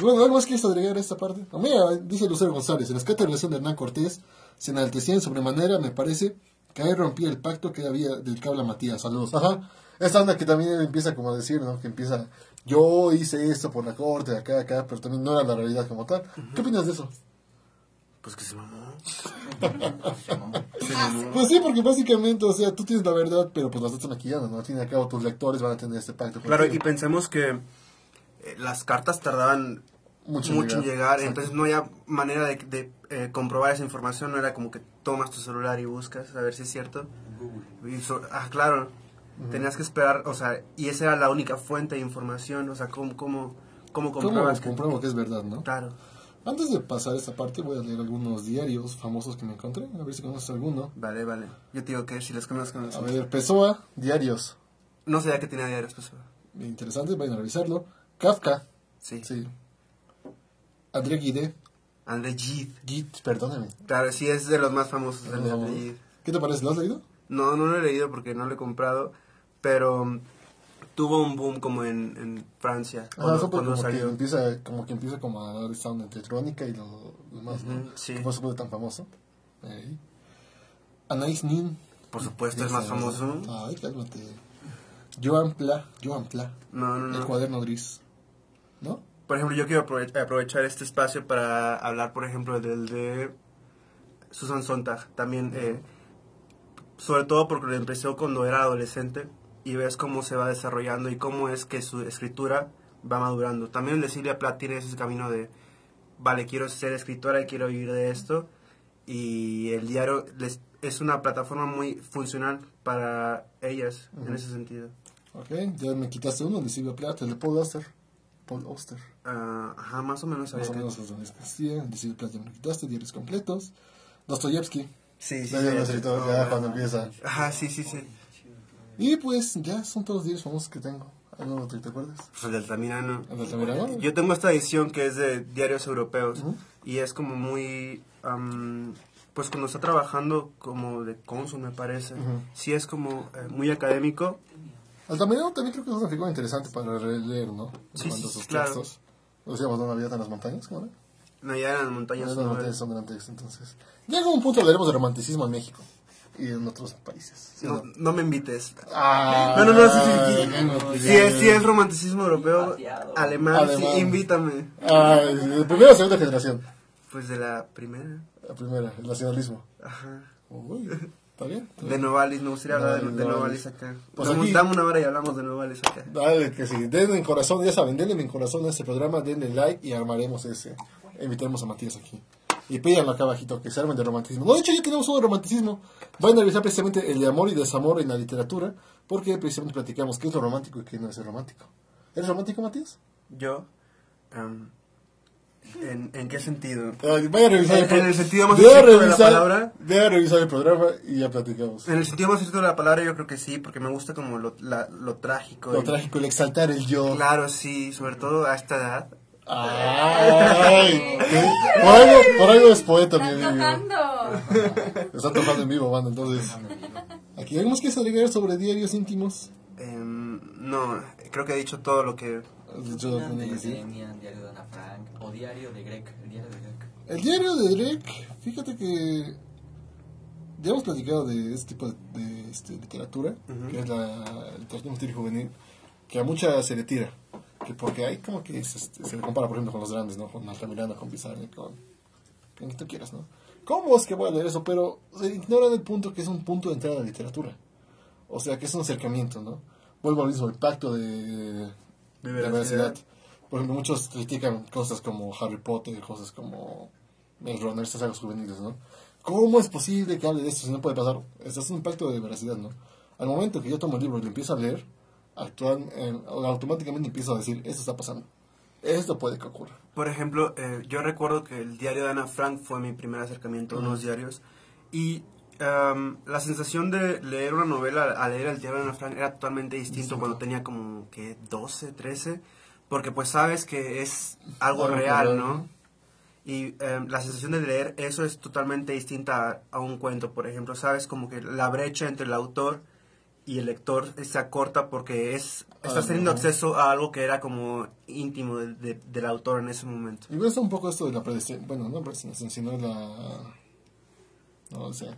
[laughs] bueno, ¿algo más quieres agregar a esta parte? A mí, eh, dice Lucero González, en la escata relación de Hernán Cortés se enaltecía en sobremanera, me parece, que ahí rompía el pacto que había del que habla Matías. Saludos. Ajá. Esta onda que también empieza como a decir, ¿no? Que empieza, yo hice esto por la corte, de acá, acá, pero también no era la realidad como tal. ¿Qué opinas de eso? Pues que se mamó. Pues sí, porque básicamente, o sea, tú tienes la verdad, pero pues la estás maquillando, ¿no? Al fin y al cabo, tus lectores van a tener este pacto. Claro, y pensemos que eh, las cartas tardaban Mucho mucho, en en llegar, exacto. entonces no había manera de, de, eh, comprobar esa información, no era como que tomas tu celular y buscas a ver si es cierto. Y so- ah, claro, tenías que esperar, o sea, y esa era la única fuente de información, o sea, ¿cómo, cómo, cómo ¿Cómo comprabas que- que es verdad, no? Claro. Antes de pasar esta parte, voy a leer algunos diarios famosos que me encontré, a ver si conoces alguno. Vale, vale. Yo te digo que si los conozco, no A sé. ver, Pessoa, diarios. No sabía que tenía diarios, pues. Interesante, vayan a revisarlo. Kafka, Sí. sí. André Guide, André Gide. Git, perdóname. Claro, sí es de los más famosos. André Gide. ¿Qué te parece? ¿Lo has leído? No, no lo he leído porque no lo he comprado, pero tuvo un boom como en, en Francia cuando, eso cuando como que salió. empieza, como que empieza como a dar onda entre Trónica y lo, lo demás, ¿no? Sí. Por fue tan famoso. Ey. Anais Nin. Por supuesto, es más famoso. Ay, cálmate. Joan Pla, Joan Pla. No, no, El no. cuaderno gris. ¿No? Por ejemplo, yo quiero aprove- aprovechar este espacio para hablar, por ejemplo, del de Susan Sontag. También, eh, sobre todo porque lo empezó cuando era adolescente y ves cómo se va desarrollando y cómo es que su escritura va madurando. También Silvia Plath tiene ese camino de, vale, quiero ser escritora y quiero vivir de esto. Y el diario les- es una plataforma muy funcional para ellas en ese sentido. Ok, ya me quitaste uno de Silvia Plath, el de Paul Auster. Paul Auster. Ah, ajá, más o menos. Más o menos de Silvia Plath ya me lo quitaste, diarios completos. Dostoyevsky. Sí, sí, Ya, ya sí. sé, todo, ya cuando empieza. Ajá, sí, sí, sí. Y pues ya son todos los diarios famosos que tengo. ¿Algo otro que te acuerdas? Pues el de Altamirano. ¿El de Altamirano? Yo tengo esta edición que es de diarios europeos y es como muy... am, pues cuando está trabajando como de cónsul, me parece. Ujú. Sí es como eh, muy académico. Altamirano también creo que es una figura interesante para releer, ¿no? Sí, Cuando sí, sus claro. textos. ¿Lo decíamos dónde había en las montañas? ¿Cómo era? No, ya en las montañas. Las no, montañas son gran texto, entonces. Llega un punto hablaremos de romanticismo en México y en otros países. ¿sí no, no me invites. Ah, No, no, no, sí, sí, sí. Si es, si es romanticismo europeo, Pateado. alemán, Alemán. sí, invítame. Ay, de primera o segunda generación. Pues de la primera. La primera, el nacionalismo. Ajá. Uy, ¿está bien? ¿Está De bien? Novalis, me gustaría hablar de, Novalis, de Novalis. Acá. Pues Pues aquí- dame una hora y hablamos de Novalis acá. Dale, que sí. Denle en corazón, ya saben, denle en corazón a este programa, denle like y armaremos ese. Invitaremos a Matías aquí. Y pídanlo acá abajito, que se armen de romanticismo. No, de hecho ya tenemos uno de romanticismo. Van a revisar precisamente el de amor y desamor en la literatura, porque precisamente platicamos qué es lo romántico y qué no es el romántico. ¿Eres romántico, Matías? Yo, am, ¿en, ¿en qué sentido? Ay, Vaya a revisar En- pro- en el sentido más estricto de la palabra. Ve a revisar el programa y ya platicamos. En el sentido más estricto de la palabra, yo creo que sí, porque me gusta como lo, la- lo trágico. Lo y- trágico, el exaltar el yo. Claro, sí, sobre todo a esta edad. Ay, ¿qué? por, algo, por algo es poeta, mi ¡Están amigo. tocando! Está tocando en vivo, mano, entonces. Aquí más que agregar sobre diarios íntimos. Em, no, creo que he dicho todo lo que... Has dicho lo que Opinan tenía que de decir. Demian, diario de Ana Frank o diario de Greg, el diario de Greg. El diario de Drake, fíjate que ya hemos platicado de este tipo de, de, este, literatura, que es la literatura infantil y juvenil, que a mucha se le tira. Que porque hay como que se, se le compara, por ejemplo, con los grandes, ¿no? Con Altamirano, con Pizarro, con quien tú quieras, ¿no? ¿Cómo es que voy a leer eso? Pero se ignora el punto que es un punto de entrada a la literatura. O sea, que es un acercamiento, ¿no? Vuelvo al mismo, el pacto de, de la veracidad. Por ejemplo, muchos critican cosas como Harry Potter, cosas como Maze Runner, estas sagas juveniles, ¿no? ¿Cómo es posible que hable de esto si no puede pasar? Esto es un pacto de veracidad, ¿no? Al momento que yo tomo el libro y lo empiezo a leer, actual, eh, automáticamente empiezo a decir, esto está pasando. Esto puede que ocurra. Por ejemplo, eh, yo recuerdo que el diario de Ana Frank fue mi primer acercamiento a unos diarios y em, la sensación de leer una novela a leer el diario de Ana Frank era totalmente distinto cuando tenía como que 12, 13, porque pues sabes que es algo Algo real, ¿no? ¿no? Y em, la sensación de leer eso es totalmente distinta a, a un cuento, por ejemplo, sabes como que la brecha entre el autor y el lector se acorta porque es Ah, teniendo no. acceso a algo que era como íntimo de- de- del autor en ese momento. Y ves un poco esto de la predestinación, bueno, no predestinación, sino la... No sé,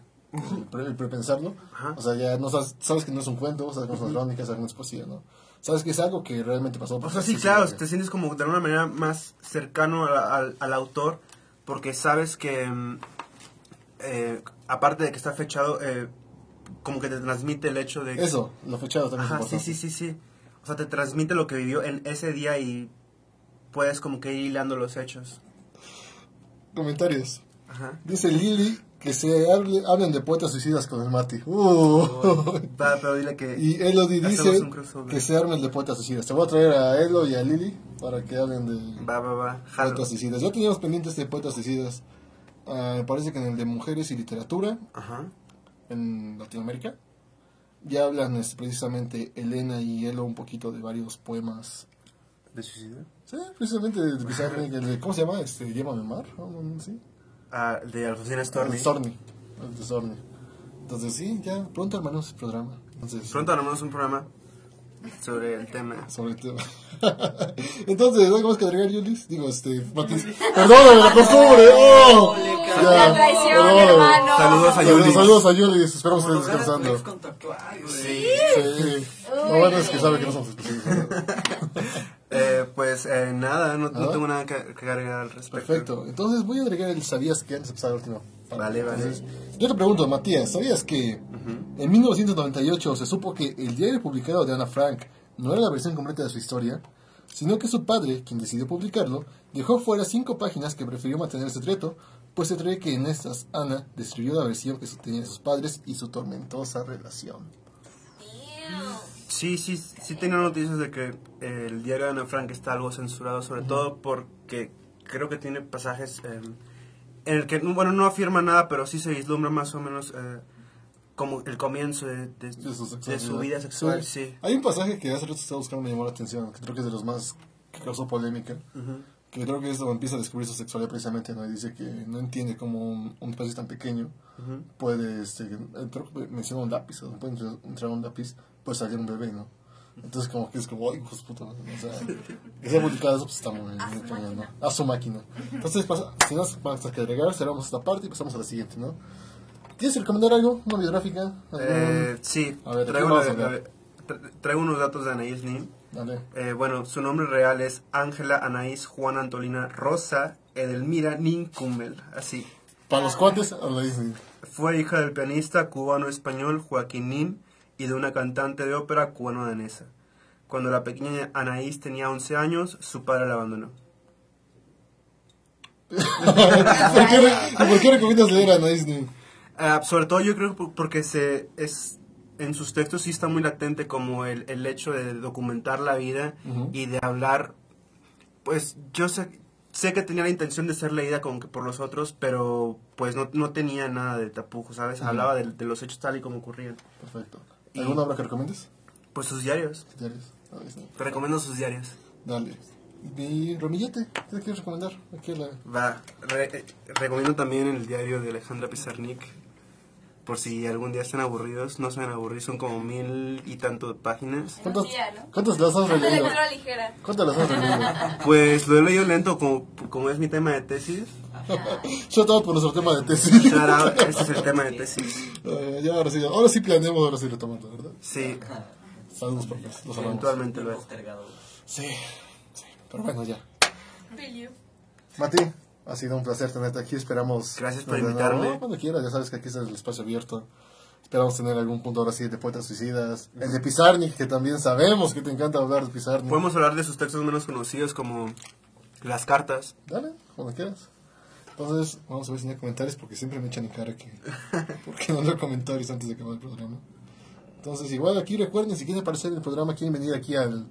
el, el prepensarlo. Ajá. O sea, ya no sabes, sabes que no es un cuento, sabes que no es una crónica, sabes que no es poesía, ¿no? Sabes que es algo que realmente pasó. O sea, sí, claro, te sientes como de alguna manera más cercano a- al- al autor porque sabes que, mm, eh, aparte de que está fechado, eh, como que te transmite el hecho de... Eso, lo fechado también Ajá, sí, sí, sí, sí. O sea, te transmite lo que vivió en ese día y puedes como que ir hilando los hechos. Comentarios. Ajá. Dice Lili que se hable- hablen de poetas suicidas con el Mati. Uh. Va, pero dile que... y Elodie dice que se armen de poetas suicidas. Te voy a traer a Elo y a Lili para que hablen de Va, va, va. Poetas suicidas. Ya teníamos pendientes de poetas suicidas. Me parece que en el de mujeres y literatura Ajá. En Latinoamérica ya hablan este, precisamente Elena y Elo un poquito de varios poemas. ¿De suicidio? Sí, precisamente de el de- ¿cómo se llama? Este, Llévame Mar, ¿no? ¿Sí? Ah, de Alfonsina Storni. Storni. De. Entonces sí, ya pronto hermanos el programa. Entonces, Pronto haremos un programa sobre el tema. sobre el tema. [laughs] Entonces, ¿algo más que agregar, Yulis? Digo, este, Matis. [laughs] Perdóname la costumbre. ¡Oh! La traición, perdóname. hermano. Saludos a Yulis. saludos a Yulis. Esperamos Lograr descansando. güey. Sí. Lo bueno es que sabe que no somos exclusivos. [laughs] Eh, pues eh, nada, no, tengo nada que, que agregar al respecto. Perfecto. Entonces voy a agregar el sabías que antes de pasar al último. Vale, vale. Entonces, yo te pregunto, Matías, ¿sabías que en 1998 se supo que el diario publicado de Ana Frank no era la versión completa de su historia, sino que su padre, quien decidió publicarlo, dejó fuera cinco páginas que prefirió mantener secreto, pues se cree que en estas Ana destruyó la versión que tenían sus padres y su tormentosa relación. Sí, sí, sí tengo noticias de que eh, el diario de Ana Frank está algo censurado, sobre todo porque creo que tiene pasajes eh, en el que, bueno, no afirma nada, pero sí se vislumbra más o menos eh, como el comienzo de, de- De su, de su vida sexual, sí. Hay un pasaje que hace rato estaba buscando me llamó la atención, que creo que es de los más que causó polémica. Que creo que es donde empieza a descubrir su sexualidad precisamente, ¿no? Y dice que no entiende cómo un, un país tan pequeño puede, este, eh, creo que menciona un lápiz, ¿no? puede entrar, entrar un lápiz, puede salir un bebé, ¿no? Entonces como que es como, ay, hijos de puta, ¿no? o sea, [laughs] que sea publicado eso, pues está muy, máquina. A su máquina. Entonces, pasa, si no más que agregar, cerramos esta parte y pasamos a la siguiente, ¿no? ¿Quieres recomendar algo? ¿Una biográfica? ¿Algún- Eh, sí, A ver, ¿de traigo, una- traigo unos datos de Anaís Nin. Dale. Eh, bueno, su nombre real es Ángela Anaís Juana Antolina Rosa Edelmira Nin Kummel, así. Para los cuates, a la Disney. Fue hija del pianista cubano-español Joaquín Nin y de una cantante de ópera cubano-danesa. Cuando la pequeña Anaís tenía 11 años, su padre la abandonó. [laughs] ¿Por qué, por recomiendas leer a Disney? Ah, sobre todo yo creo por- porque se es en sus textos sí está muy latente como el, el hecho de documentar la vida Ujú. y de hablar pues yo sé sé que tenía la intención de ser leída como que por los otros pero pues no, no tenía nada de tapujo sabes Ujú. hablaba de, de los hechos tal y como ocurrían Perfecto. Y- ¿Alguna obra que recomiendes? pues sus diarios Diarios. A Disney. te recomiendo sus diarios Dale. Mi Romillete, ¿qué quieres recomendar? Aquí la... va re- eh, recomiendo también el diario de Alejandra Pizarnik por si algún día están aburridos no se van a aburrir son como mil y tanto de páginas ¿Cuántas, Un día, ¿no? ¿Cuántas las has releído? ¿Cuántas las has releído? Pues lo he leído lento, como, como es mi tema de tesis. [laughs] Shout out por nuestro tema de tesis. Out, ese es el tema de tesis. [laughs] Ya ahora sí, ahora sí planeamos, ahora sí retomando, ¿verdad? Sí, Saludos, papás, los amamos. eventualmente lo es. Sí, sí, pero bueno, ya. Mati, ha sido un placer tenerte aquí, esperamos... Gracias por invitarme. Cuando quieras, ya sabes que aquí es el espacio abierto. Esperamos tener algún punto ahora sí de poetas suicidas. El de Pizarnik, que también sabemos que te encanta hablar de Pizarnik. Podemos hablar de sus textos menos conocidos como Las Cartas. Dale, cuando quieras. Entonces, vamos a ver si hay comentarios porque siempre me echan en cara que. [laughs] porque no leo comentarios antes de acabar el programa. Entonces, igual aquí recuerden, si quieren aparecer en el programa, quieren venir aquí al,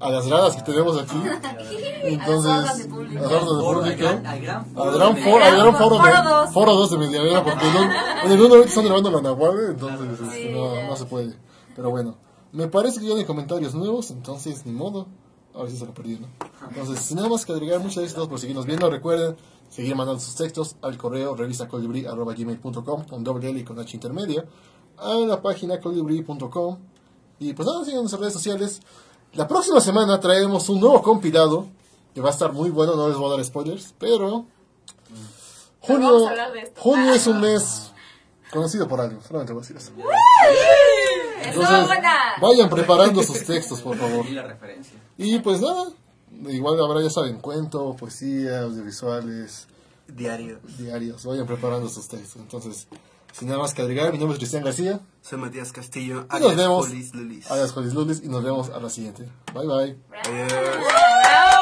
a las gradas que tenemos aquí. [laughs] Entonces, A las hordas de público. al gran- al gran foro Al gran de foro, al gran foro, de, dos. foro 2 de Mediavera, porque en, el uno ahorita están grabando la Nahuatl, entonces este, Sí, no, no se puede. Pero bueno, me parece que ya no hay comentarios nuevos, entonces ni modo. A ver si se lo perdí, ¿no? Entonces, sin nada más que agregar, muchas gracias a todos por seguirnos viendo. Recuerden seguir mandando sus textos al correo revistacolibri.com con doble L y con H intermedia, a la página colibri.com. Y pues nada, sigan nuestras redes sociales. La próxima semana traemos un nuevo compilado que va a estar muy bueno, no les voy a dar spoilers, pero junio, vamos a hablar de esto. junio es un mes conocido por algo, solamente voy a decir eso. Vayan preparando sus textos, por favor. Y la referencia. Y pues nada, igual habrá, ya saben, cuento, poesía, audiovisuales, Diario. diarios, vayan preparando sus textos. Entonces, sin nada más que agregar, mi nombre es Cristian García, Soy Matías Castillo. y nos vemos Lulis. a las Jolis Lulis y nos vemos a la siguiente. Bye bye. Adiós.